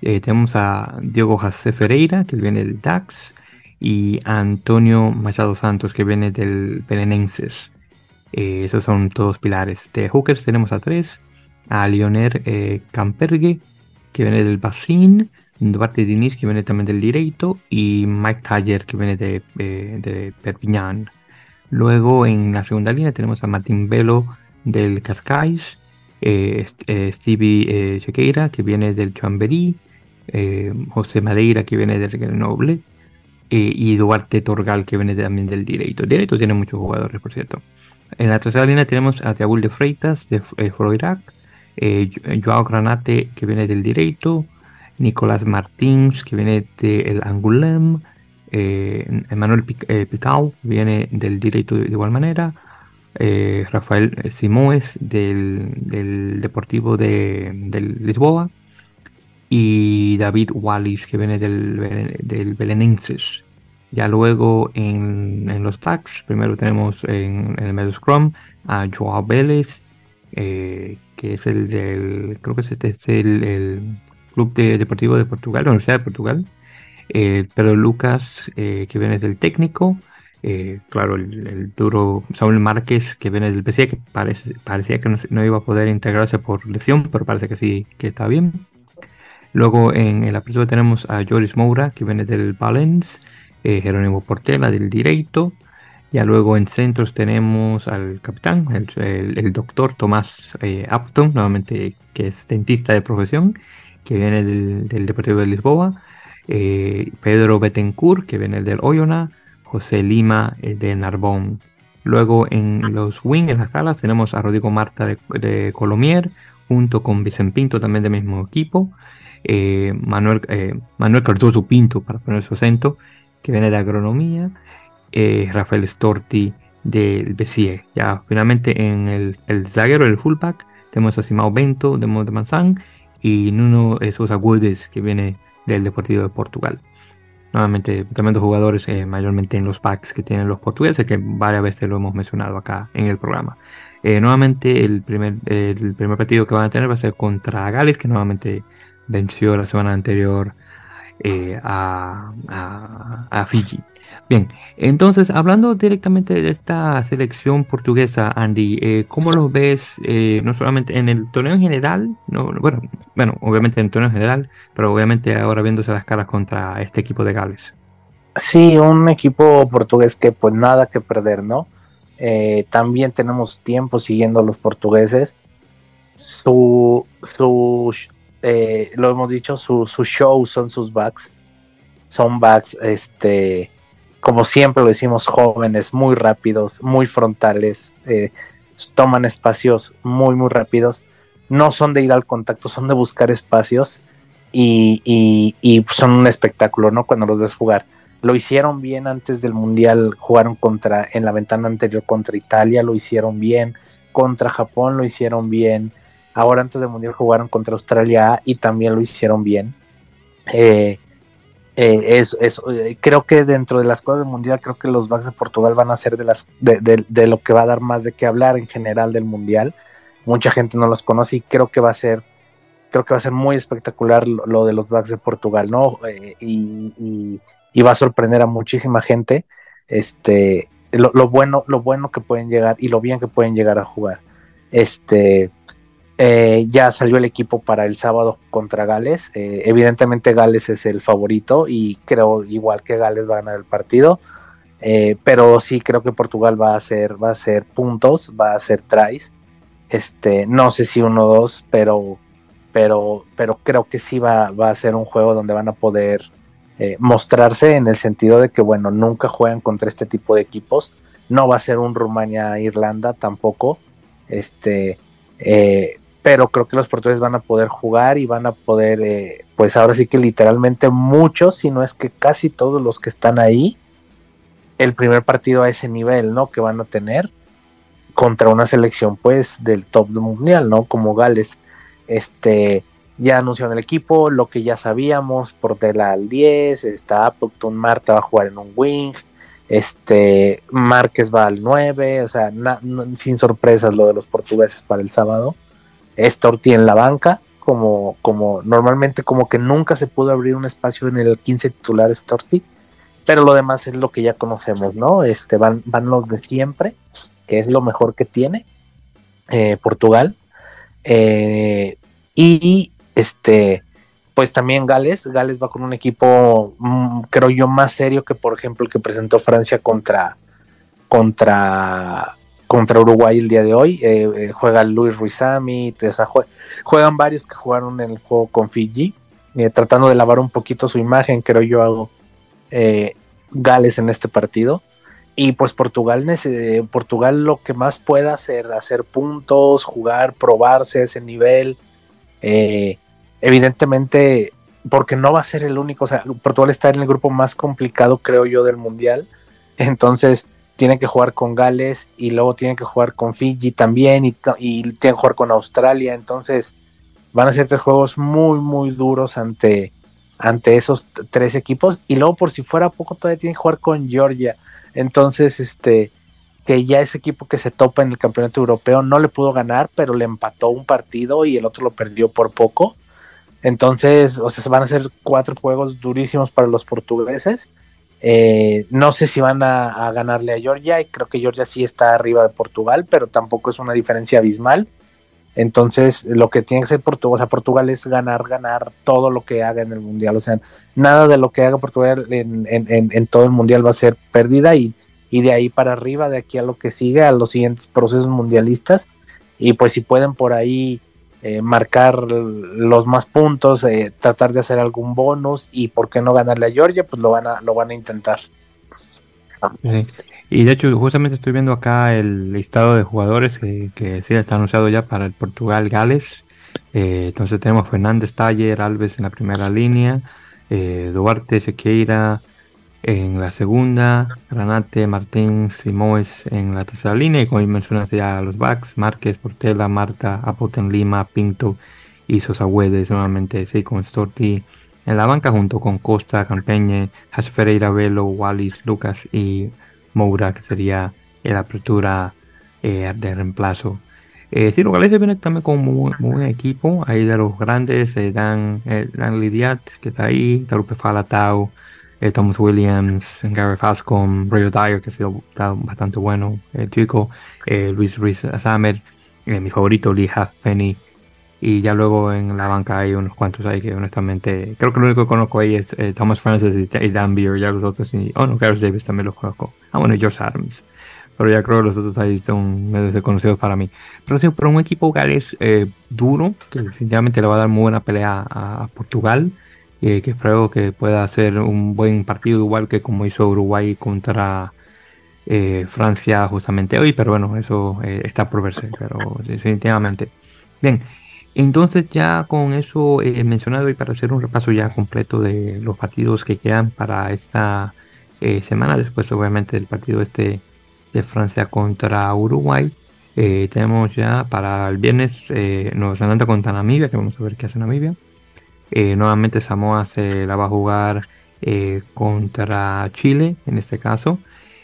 [SPEAKER 1] tenemos a Diego José Ferreira, que viene del DAX y Antonio Machado Santos, que viene del Belenenses. Eh, esos son todos pilares. De Hookers tenemos a tres: a Lionel eh, Campergue, que viene del Bacín, Duarte Diniz, que viene también del Direito, y Mike Taller, que viene de, eh, de Perpignan. Luego en la segunda línea tenemos a Martín Velo del Cascais, Stevie Chequeira, que viene del Chamberí, José Madeira, que viene del Grenoble, eh, y Duarte Torgal, que viene también del Direito. Direito tiene muchos jugadores, por cierto. En la tercera línea tenemos a Tiagul de Freitas, de eh, Froirac, eh, Joao Granate, que viene del Direito, Nicolás Martins, que viene del Angulem, eh, Emanuel Picao, viene del Direito de igual manera, Rafael Simoes, del, del Deportivo de, del Lisboa, y David Wallis, que viene del, del Belenenses. Ya luego en, los packs, primero tenemos en, el medio scrum a Joao Vélez, eh, que es el del, creo que este es el, Club de, Deportivo de Portugal, la Universidad de Portugal. Eh, Pedro Lucas, eh, que viene del técnico. claro, el, duro Saúl Márquez, que viene del PC, que parece, parecía que no, iba a poder integrarse por lesión, pero parece que sí, que está bien. Luego en el apertura tenemos a Joris Moura, que viene del Valence. Eh, Jerónimo Portela del Direito. Ya luego en centros tenemos al capitán, el, doctor Tomás eh, Upton, nuevamente que es dentista de profesión, que viene del, Deportivo de Lisboa. Eh, Pedro Betancourt, que viene del Oyona. José Lima de Narbón. Luego en los wing, en las alas, tenemos a Rodrigo Marta de, Colomier, junto con Vicente Pinto, también del mismo equipo. Manuel, Manuel Cardoso Pinto, para poner su acento, que viene de agronomía, eh, Rafael Storti del BCE. Ya finalmente en el, el zaguero, el fullback, tenemos a Simao Bento de Manzán y Nuno Sousa Guedes que viene del Deportivo de Portugal. Nuevamente, tremendos jugadores, eh, mayormente en los packs que tienen los portugueses, que varias veces lo hemos mencionado acá en el programa. Eh, nuevamente, el primer, el primer partido que van a tener va a ser contra Gales, que nuevamente venció la semana anterior eh, a, a, Fiji. Bien, entonces hablando directamente de esta selección portuguesa, Andy, eh, ¿cómo lo ves eh, no solamente en el torneo en general? No, bueno, bueno, obviamente en el torneo en general, pero obviamente ahora viéndose las caras contra este equipo de Gales.
[SPEAKER 2] Sí, un equipo portugués que pues nada que perder, ¿no? también tenemos tiempo siguiendo a los portugueses. Su, su eh, lo hemos dicho, su, show son sus backs. Son backs, este, como siempre lo decimos, jóvenes, muy rápidos, muy frontales, eh, toman espacios muy, muy rápidos. No son de ir al contacto, son de buscar espacios y, y, son un espectáculo, ¿no? Cuando los ves jugar. Lo hicieron bien antes del Mundial, jugaron contra, en la ventana anterior contra Italia, lo hicieron bien, contra Japón lo hicieron bien, Ahora antes del Mundial jugaron contra Australia y también lo hicieron bien. Eh, eh, eh, creo que dentro de las cosas del Mundial, creo que los backs de Portugal van a ser de, las, de, lo que va a dar más de qué hablar en general del Mundial. Mucha gente no los conoce y creo que va a ser creo que va a ser muy espectacular lo, de los backs de Portugal, ¿no? y, va a sorprender a muchísima gente este, lo, lo, bueno, lo bueno que pueden llegar y lo bien que pueden llegar a jugar. Este, eh, ya salió el equipo para el sábado contra Gales. Eh, evidentemente Gales es el favorito y creo igual que Gales va a ganar el partido. Eh, pero sí creo que Portugal va a hacer, va a hacer puntos, va a hacer tries. Este, no sé si uno o dos, pero, pero, pero creo que sí va, va a ser un juego donde van a poder mostrarse en el sentido de que, bueno, nunca juegan contra este tipo de equipos. No va a ser un Rumania-Irlanda tampoco. Este, pero creo que los portugueses van a poder jugar y van a poder, eh, pues ahora sí que literalmente muchos, si no es que casi todos los que están ahí, el primer partido a ese nivel, ¿no? Que van a tener contra una selección, pues, del top mundial, ¿no? Como Gales. Este, ya anunciaron el equipo, lo que ya sabíamos, Portela al 10, está Appleton Marta va a jugar en un wing, este, Márquez va al 9, o sea, sin sorpresas lo de los portugueses para el sábado es Torti en la banca, como, como normalmente como que nunca se pudo abrir un espacio en el 15 titular Torti, pero lo demás es lo que ya conocemos, ¿no? Este, van, van los de siempre, que es lo mejor que tiene eh, Portugal. Eh, y este, pues también Gales, Gales va con un equipo, mm, creo yo, más serio que por ejemplo el que presentó Francia contra, contra contra Uruguay el día de hoy. Eh, eh, juega Luis Ruizami, juegan varios que jugaron en el juego con Fiji, eh, tratando de lavar un poquito su imagen, creo yo hago Gales en este partido. Y pues Portugal, Portugal lo que más pueda hacer, hacer puntos, jugar, probarse ese nivel. evidentemente, porque no va a ser el único, o sea, Portugal está en el grupo más complicado, creo yo, del Mundial. Entonces, tiene que jugar con Gales y luego tiene que jugar con Fiji también y, y tiene que jugar con Australia. Entonces, van a ser tres juegos muy, muy duros ante, ante esos tres equipos. Y luego, por si fuera poco, todavía tienen que jugar con Georgia. Entonces, este, que ya ese equipo que se topa en el campeonato europeo no le pudo ganar, pero le empató un partido y el otro lo perdió por poco. Entonces, o sea, van a ser cuatro juegos durísimos para los portugueses. Eh, no sé si van a, ganarle a Georgia y creo que Georgia sí está arriba de Portugal, pero tampoco es una diferencia abismal. Entonces, lo que tiene que ser Portugal, o sea, Portugal es ganar, ganar todo lo que haga en el mundial. O sea, nada de lo que haga Portugal en, todo el mundial va a ser pérdida y, y, de ahí para arriba, de aquí a lo que sigue, a los siguientes procesos mundialistas. Y pues si pueden por ahí eh, marcar los más puntos, eh, tratar de hacer algún bonus y por qué no ganarle a Georgia, pues lo van a, lo van a intentar.
[SPEAKER 1] Y de hecho, justamente estoy viendo acá el listado de jugadores que, sí está anunciado ya para el Portugal-Gales. Eh, entonces tenemos Fernández, Taller, Alves en la primera línea, Duarte, Sequeira, en la segunda, Granate, Martín, Simoes en la tercera línea, y como mencionaste ya los backs, Márquez, Portela, Marta, Apoten Lima, Pinto y Sosa nuevamente sí, con Storti en la banca junto con Costa, Campeñe, Hash Ferreira, Velo, Wallis, Lucas y Moura, que sería la apertura eh, de reemplazo. Eh, sí, los viene también con un buen equipo, ahí de los grandes, eh, Dan, eh, Lidiat, que está ahí, Tarupe Falatau, eh, Thomas Williams, Gary Fascom, Roy Dyer, que ha sido bastante bueno, el chico, eh, Luis Ruiz Samer, eh, mi favorito, Lee Halfpenny, y ya luego en la banca hay unos cuantos ahí que honestamente, creo que lo único que conozco ahí es Thomas Francis y, Dan Beer, ya los otros, y, oh no, Gareth Davis también los conozco, ah bueno, George Adams, pero ya creo que los otros ahí son medio desconocidos para mí. Pero sí, pero un equipo galés duro, que definitivamente le va a dar muy buena pelea a Portugal, que espero que pueda ser un buen partido igual que como hizo Uruguay contra eh, Francia justamente hoy, pero bueno, eso eh, está por verse, pero definitivamente. Bien, entonces ya con eso he mencionado y para hacer un repaso ya completo de los partidos que quedan para esta eh, semana, después obviamente del partido este de Francia contra Uruguay, tenemos ya para el viernes Nueva Zelanda contra Namibia, que vamos a ver qué hace Namibia. Eh, nuevamente Samoa se la va a jugar eh, contra Chile, en este caso,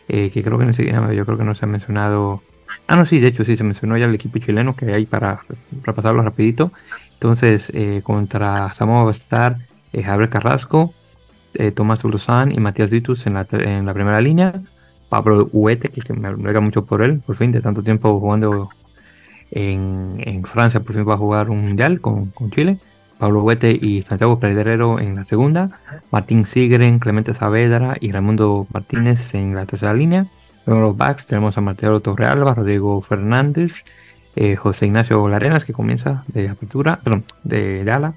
[SPEAKER 1] eh, que creo que no yo creo que no se ha mencionado. Ah, no, sí, de hecho sí se mencionó ya el equipo chileno que hay para repasarlo rapidito. Entonces, contra Samoa va a estar Javier Carrasco, Tomás Uluzán y Matías Ditus en la, primera línea. Pablo Huete, que, me alegra mucho por él, por fin, de tanto tiempo jugando en, Francia, por fin va a jugar un mundial con Chile. Pablo Huete y Santiago Pedrero en la segunda, Martín Sigren, Clemente Saavedra y Raimundo Martínez en la tercera línea. Luego los backs tenemos a Mateo Torrealba, Rodrigo Fernández, eh, José Ignacio Larenas que comienza de apertura, perdón, de, ala,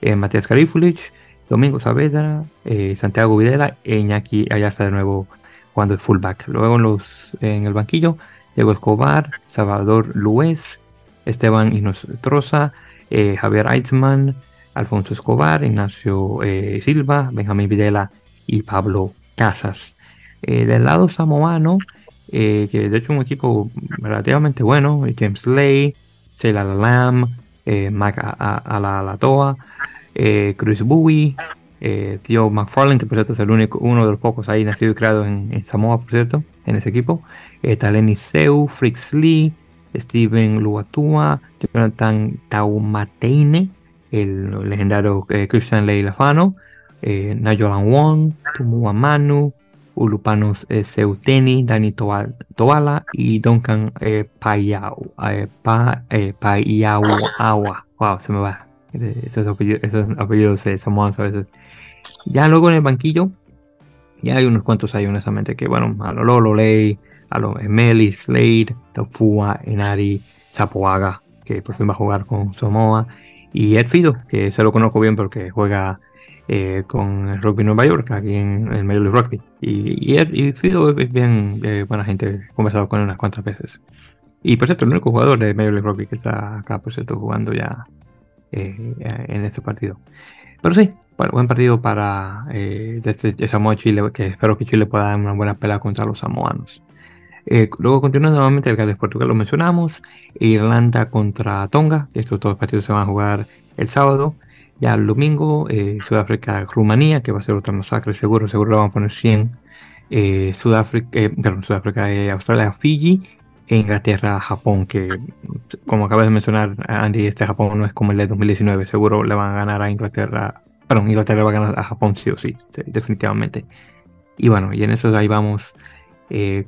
[SPEAKER 1] eh, Matías Carifulich, Domingo Saavedra, eh, Santiago Videla e Iñaki allá está de nuevo jugando de fullback. Luego en, los, en el banquillo, Diego Escobar, Salvador Luez, Esteban Inostroza, eh, Javier Eitzman, Alfonso Escobar, Ignacio eh, Silva, Benjamín Videla y Pablo Casas. Eh, del lado samoano, que de hecho un equipo relativamente bueno, James Lay, Cela Lam, Mac Alalatoa, Chris Bowie, Tío McFarlane, que por cierto es el único, uno de los pocos ahí nacido y creado en, Samoa, por cierto, en ese equipo. Taleni Seu, Frix Lee, Steven Luatua, Jonathan Taumateine, el legendario eh, Christian Leilafano, eh, Nayolan Wong, Tumua Manu, Ulupanus eh, Seuteni, Dani Toala y Duncan eh, Payau, eh, pa, eh, Wow, se me va. Esos apellidos, esos apellidos samoanos a veces. Ya luego en el banquillo, ya hay unos cuantos ahí, honestamente, que bueno, a lo Ley a los Emeli, Slade, Tafua, Enari, Zapoaga, que por fin va a jugar con Samoa, y Ed Fido, que se lo conozco bien porque juega eh, con el Rugby Nueva York, aquí en el Major League Rugby. Y, y, Fido es bien eh, buena gente, he conversado con él unas cuantas veces. Y por cierto, el único jugador de Major League Rugby que está acá, por cierto, jugando ya eh, en este partido. Pero sí, buen partido para este, Samoa Chile, que espero que Chile pueda dar una buena pelea contra los samoanos. Eh, luego continúa nuevamente el Gales Portugal, lo mencionamos. Irlanda contra Tonga. Estos dos partidos se van a jugar el sábado. Ya el domingo, eh, Sudáfrica-Rumanía, que va a ser otra masacre seguro, seguro lo vamos a poner 100. Eh, Sudáfrica, eh, perdón, Sudáfrica, Australia-Fiji e Inglaterra-Japón, que como acabas de mencionar, Andy, este Japón no es como el de 2019, seguro le van a ganar a Inglaterra, perdón, Inglaterra va a ganar a Japón sí o sí, definitivamente. Y bueno, y en eso ahí vamos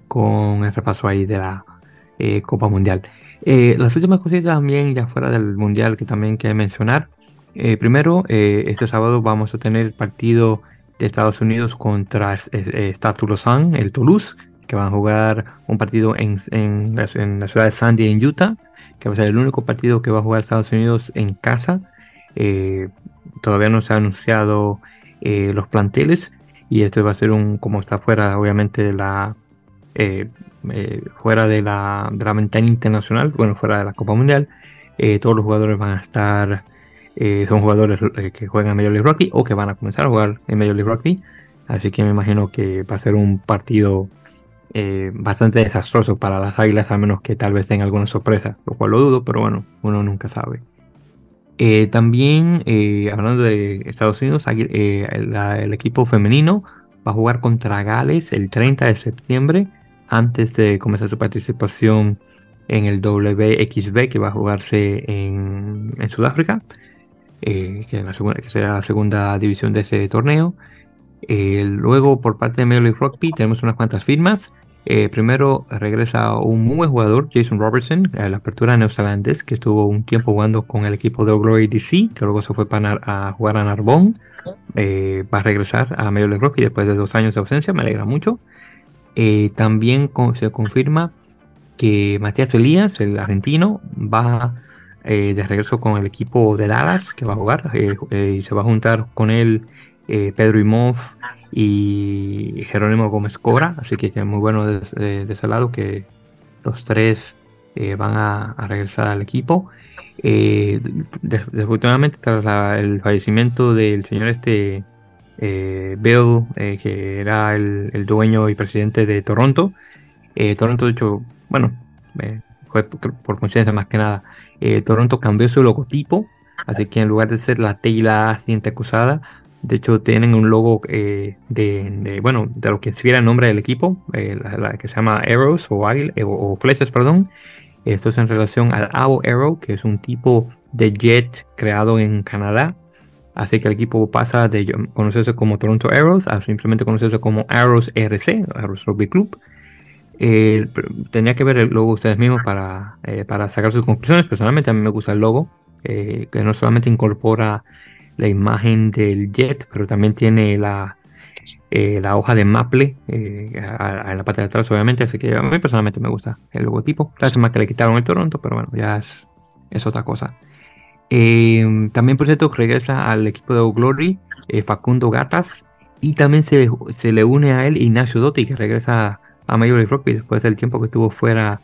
[SPEAKER 1] con el repaso ahí de la Copa Mundial. las últimas cositas también, ya fuera del Mundial, que también quiero mencionar, eh, primero, eh, este sábado vamos a tener el partido de Estados Unidos contra eh, Stade Toulousain, el Toulouse, que van a jugar un partido en, la, ciudad de Sandy, en Utah, que va a ser el único partido que va a jugar Estados Unidos en casa. todavía no se han anunciado los planteles y esto va a ser un, como está fuera, obviamente, de la fuera de la, de la ventana internacional, bueno, fuera de la Copa Mundial, todos los jugadores van a estar eh, son jugadores eh, que juegan en Major League Rugby o que van a comenzar a jugar en Major League Rugby. Así que me imagino que va a ser un partido eh, bastante desastroso para las Águilas, a menos que tal vez tenga alguna sorpresa, lo cual lo dudo, pero bueno, uno nunca sabe. también, hablando de Estados Unidos, el, equipo femenino va a jugar contra Gales el 30 de septiembre, antes de comenzar su participación en el WXB que va a jugarse en Sudáfrica. Eh, que, la segunda, que será la segunda división de ese torneo. Eh, luego, por parte de Major League Rugby, tenemos unas cuantas firmas. Eh, primero regresa un muy buen jugador, Jason Robertson, a la apertura neozelandés, que estuvo un tiempo jugando con el equipo de Glory DC, que luego se fue para a jugar a Narbonne. va a regresar a Major League Rugby después de dos años de ausencia, me alegra mucho. También se confirma que Matías Elías, el argentino, va eh, de regreso con el equipo de Dallas que va a jugar eh, eh, y se va a juntar con él Pedro Imov y Jerónimo Gómez Cobra, así que es muy bueno de, ese lado que los tres van a, regresar al equipo. desafortunadamente, tras el fallecimiento del señor este Bill, que era el, dueño y presidente de Toronto, Toronto, de hecho, bueno, fue por coincidencia más que nada, eh, Toronto cambió su logotipo, así que en lugar de ser la tela así acusada, de hecho tienen un logo eh, de, bueno, de lo que escribiera el nombre del equipo, eh, la, que se llama Arrows o, o, flechas, perdón. Esto es en relación al AO Arrow, que es un tipo de jet creado en Canadá. Así que el equipo pasa de conocerse como Toronto Arrows a simplemente conocerse como Arrows RC, Arrows Rugby Club. Eh, tenía que ver el logo ustedes mismos para, eh, para sacar sus conclusiones. Personalmente a mí me gusta el logo, eh, que no solamente incorpora la imagen del jet, pero también tiene la, la hoja de maple en la parte de atrás, obviamente. Así que a mí personalmente me gusta el logotipo. Gracias más que le quitaron el Toronto, pero bueno, ya es, es otra cosa. También, por cierto, regresa al equipo de Glory Facundo Gatas y también se, se, le une a él Ignacio Dotti, que regresa a Major League Rugby después del tiempo que estuvo fuera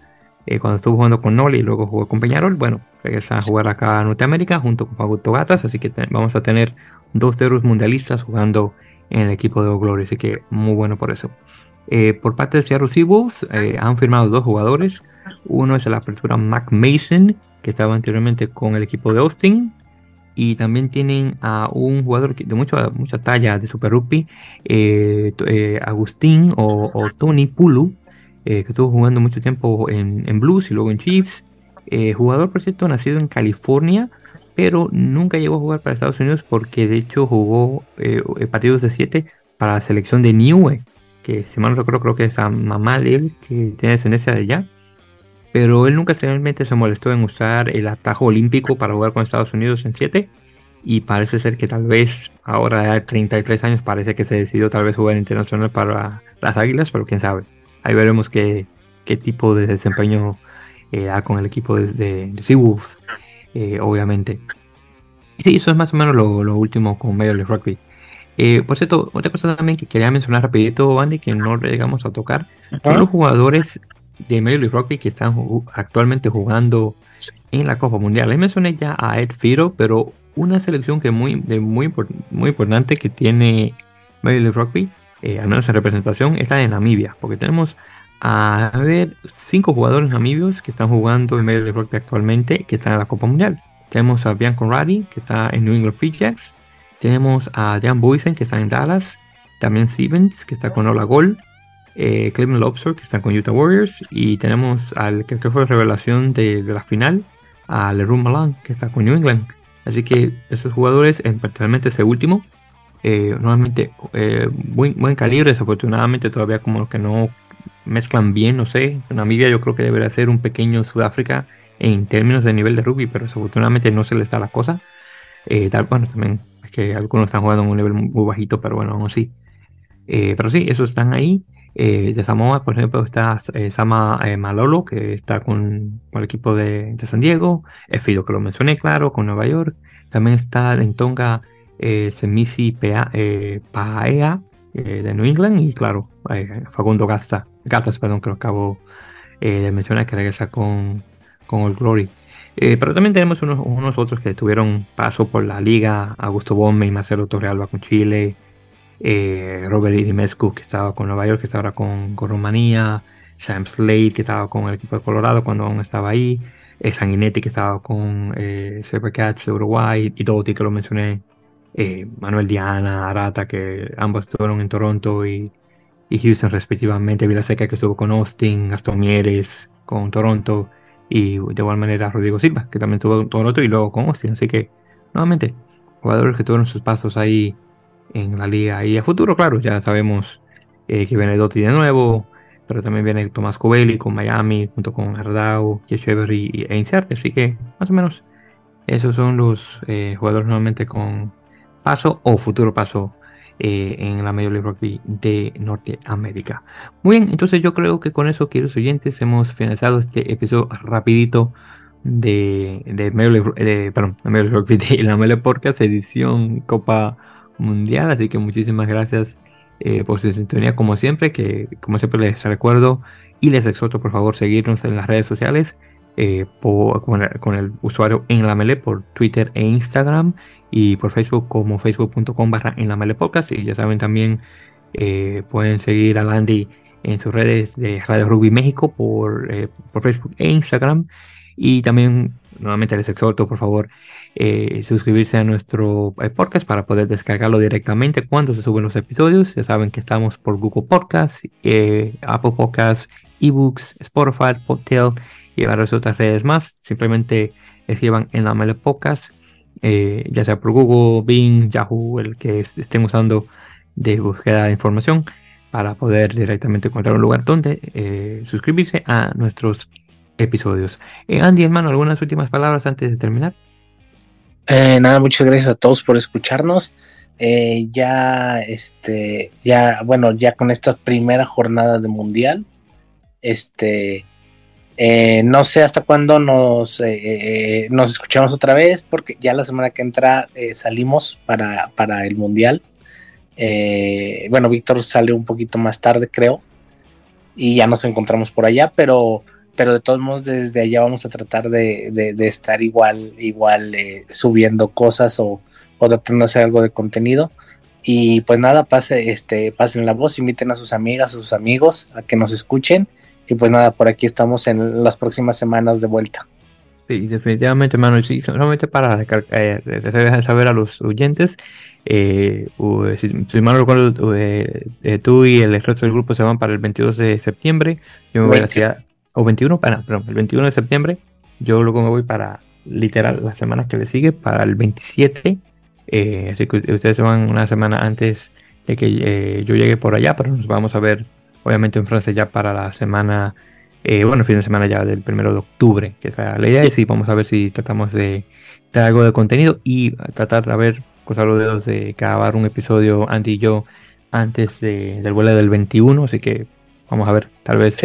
[SPEAKER 1] eh, cuando estuvo jugando con Noli y luego jugó con Peñarol. Bueno, regresa a jugar acá a Norteamérica junto con Faguto Gatas, así que vamos a tener dos héroes mundialistas jugando en el equipo de Glory, así que muy bueno por eso. Eh, por parte de Seattle Seawolves eh, han firmado dos jugadores. Uno es la apertura Mac Mason, que estaba anteriormente con el equipo de Austin, y también tienen a un jugador de mucha, mucha talla de Super Rugby, eh, eh, Agustín o, Tony Pulu, eh, que estuvo jugando mucho tiempo en, Blues y luego en Chiefs. jugador, por cierto, nacido en California, pero nunca llegó a jugar para Estados Unidos porque de hecho jugó partidos de 7 para la selección de Niue, que si mal recuerdo creo que es a mamá de él, que tiene descendencia de allá pero él nunca realmente se molestó en usar el atajo olímpico para jugar con Estados Unidos en 7 y parece ser que tal vez ahora de 33 años parece que se decidió tal vez jugar internacional para las Águilas, pero quién sabe. Ahí veremos qué, qué tipo de desempeño eh, da con el equipo de, de, Seawolves, eh, obviamente. Y sí, eso es más o menos lo, lo último con Major League Rugby. Eh, por cierto, otra cosa también que quería mencionar rapidito, Andy, que no llegamos a tocar, son los jugadores de Major League Rugby que están actualmente jugando en la Copa Mundial. Ahí mencioné ya a Ed Firo, pero una selección que muy, muy, muy importante que tiene Major League Rugby, eh, al menos en representación, es la Namibia, porque tenemos a ver cinco jugadores namibios que están jugando en Major League Rugby actualmente que están en la Copa Mundial. tenemos a Bian Conradi, que está en New England Free Jacks. Tenemos a Dan Boysen, que está en Dallas. También Stevens, que está con Ola Gol. Eh, Cleveland Lobster, que está con Utah Warriors. Y tenemos al que fue revelación de, la final, a LeRoy Malan, que está con New England. Así que esos jugadores, particularmente ese último, eh, normalmente eh, buen, calibre, desafortunadamente todavía como que no mezclan bien, no sé. Namibia yo creo que debería ser un pequeño Sudáfrica en términos de nivel de rugby, pero desafortunadamente no se les da la cosa. Eh, bueno, también es que algunos están jugando en un nivel muy bajito, pero bueno, aún así. Eh, pero sí, esos están ahí. Eh, de Samoa, por ejemplo, está Sama Malolo, que está con, el equipo de, San Diego. Fido, que lo mencioné, claro, con Nueva York. También está en Tonga Semisi Paea, de New England. Y claro, Facundo Gasta, Gatas, perdón, que lo acabo de mencionar, que regresa con, con el Glory. Eh, pero también tenemos unos, unos, otros que tuvieron paso por la liga, Augusto Bombe y Marcelo Torrealba con Chile, eh, Robert Irimescu que estaba con Nueva York, que estaba ahora con, con Rumanía, Sam Slade que estaba con el equipo de Colorado cuando aún estaba ahí, eh, Sanguinetti que estaba con eh, Cats de Uruguay. Y Doty que lo mencioné, eh, Manuel Diana, Arata que ambos estuvieron en Toronto y, y Houston respectivamente, Vilaseca que estuvo con Austin, Gastón Mieres con Toronto, y de igual manera Rodrigo Silva, que también tuvo todo otro y luego con Austin. Así que, nuevamente, jugadores que tuvieron sus pasos ahí en la liga. Y a futuro, claro, ya sabemos eh, que viene Dotti de nuevo, pero también viene Tomás Covelli con Miami, junto con Ardau, Every e Insert. Así que, más o menos, esos son los eh, jugadores nuevamente con paso o futuro paso eh, en la Major League Rugby de Norteamérica. Muy bien, entonces yo creo que con eso, queridos oyentes, hemos finalizado este episodio rapidito de, de, Major League, de, perdón, Major League de la Mele Podcast, edición Copa Mundial. Así que muchísimas gracias eh, por su sintonía, como siempre, que como siempre les recuerdo y les exhorto por favor seguirnos en las redes sociales. Eh, con, el, usuario en la mele por Twitter e Instagram y por Facebook como facebook.com barra en la mele podcast y ya saben también eh, pueden seguir a Landy en sus redes de Radio Rugby México por, por Facebook e Instagram y también nuevamente les exhorto por favor suscribirse a nuestro podcast para poder descargarlo directamente cuando se suben los episodios ya saben que estamos por Google Podcast Apple Podcasts eBooks Spotify Podtail y varias otras redes más. Simplemente escriban en la Mele Podcast, eh, ya sea por Google, Bing, Yahoo, el que estén usando de búsqueda de información para poder directamente encontrar un lugar donde eh, suscribirse a nuestros episodios. Eh, Andy, hermano, algunas últimas palabras antes de terminar.
[SPEAKER 2] nada, muchas gracias a todos por escucharnos. ya, este, ya, bueno, ya con esta primera jornada de mundial, este, eh, no sé hasta cuándo nos, eh, eh, nos escuchamos otra vez, porque ya la semana que entra salimos para, para, el Mundial. bueno, Víctor sale un poquito más tarde, creo, y ya nos encontramos por allá, pero, pero de todos modos desde allá vamos a tratar de, de, estar igual, igual subiendo cosas o, o, tratando de hacer algo de contenido. Y pues nada, pase, este, pasen la voz, inviten a sus amigas, a sus amigos a que nos escuchen y pues nada, por aquí estamos en las próximas semanas de vuelta.
[SPEAKER 1] Sí, definitivamente, hermano. Sí, solamente para eh, saber a los oyentes, eh, si, mal recuerdo, eh, eh, tú y el resto del grupo se van para el 22 de septiembre. Yo me voy hacia. O 21, para, perdón, el 21 de septiembre. Yo luego me voy para literal las semanas que le sigue, para el 27. así que ustedes se van una semana antes de que yo llegue por allá, pero nos vamos a ver obviamente en Francia ya para la semana, eh, bueno, fin de semana ya del primero de octubre, que es la idea, y sí, vamos a ver si tratamos de dar algo de contenido y tratar de ver, cruzar los dedos de grabar un episodio Andy y yo antes del vuelo del 21, así que vamos a ver, tal vez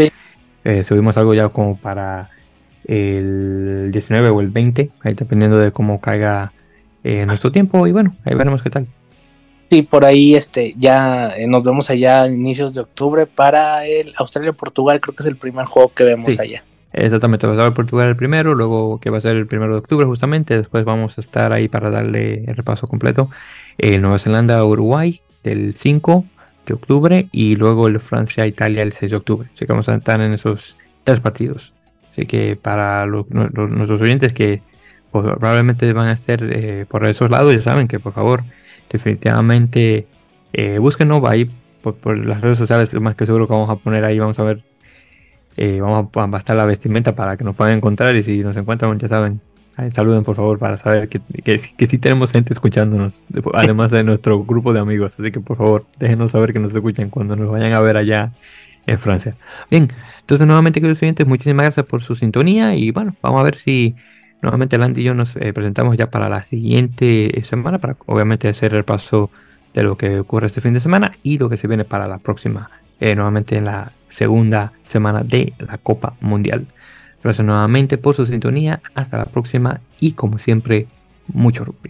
[SPEAKER 1] eh, subimos algo ya como para el 19 o el 20, ahí dependiendo de cómo caiga eh, nuestro tiempo y bueno, ahí veremos qué tal.
[SPEAKER 2] Sí, por ahí este, ya eh, nos vemos allá a inicios de octubre para el Australia-Portugal, creo que es el primer juego que vemos allá.
[SPEAKER 1] Exactamente, va a Portugal el primero, luego que va a ser el primero de octubre justamente, después vamos a estar ahí para darle el repaso completo. Eh, Nueva Zelanda-Uruguay del 5 de octubre y luego el Francia-Italia el 6 de octubre. Así que vamos a estar en esos tres partidos. Así que para nuestros oyentes que probablemente van a estar eh, por esos lados, ya saben que por favor, definitivamente eh, búsquenos ahí por, por, las redes sociales, más que seguro que vamos a poner ahí, vamos a ver, eh, vamos a bastar la vestimenta para que nos puedan encontrar y si nos encuentran, ya saben, saluden por favor para saber que, que, que sí tenemos gente escuchándonos, además de nuestro grupo de amigos, así que por favor, déjenos saber que nos escuchan cuando nos vayan a ver allá en Francia. Bien, entonces nuevamente queridos oyentes, muchísimas gracias por su sintonía y bueno, vamos a ver si nuevamente Landy y yo nos eh, presentamos ya para la siguiente semana, para obviamente hacer el paso de lo que ocurre este fin de semana y lo que se viene para la próxima, eh, nuevamente en la segunda semana de la Copa Mundial. Gracias nuevamente por su sintonía, hasta la próxima y como siempre, mucho rugby.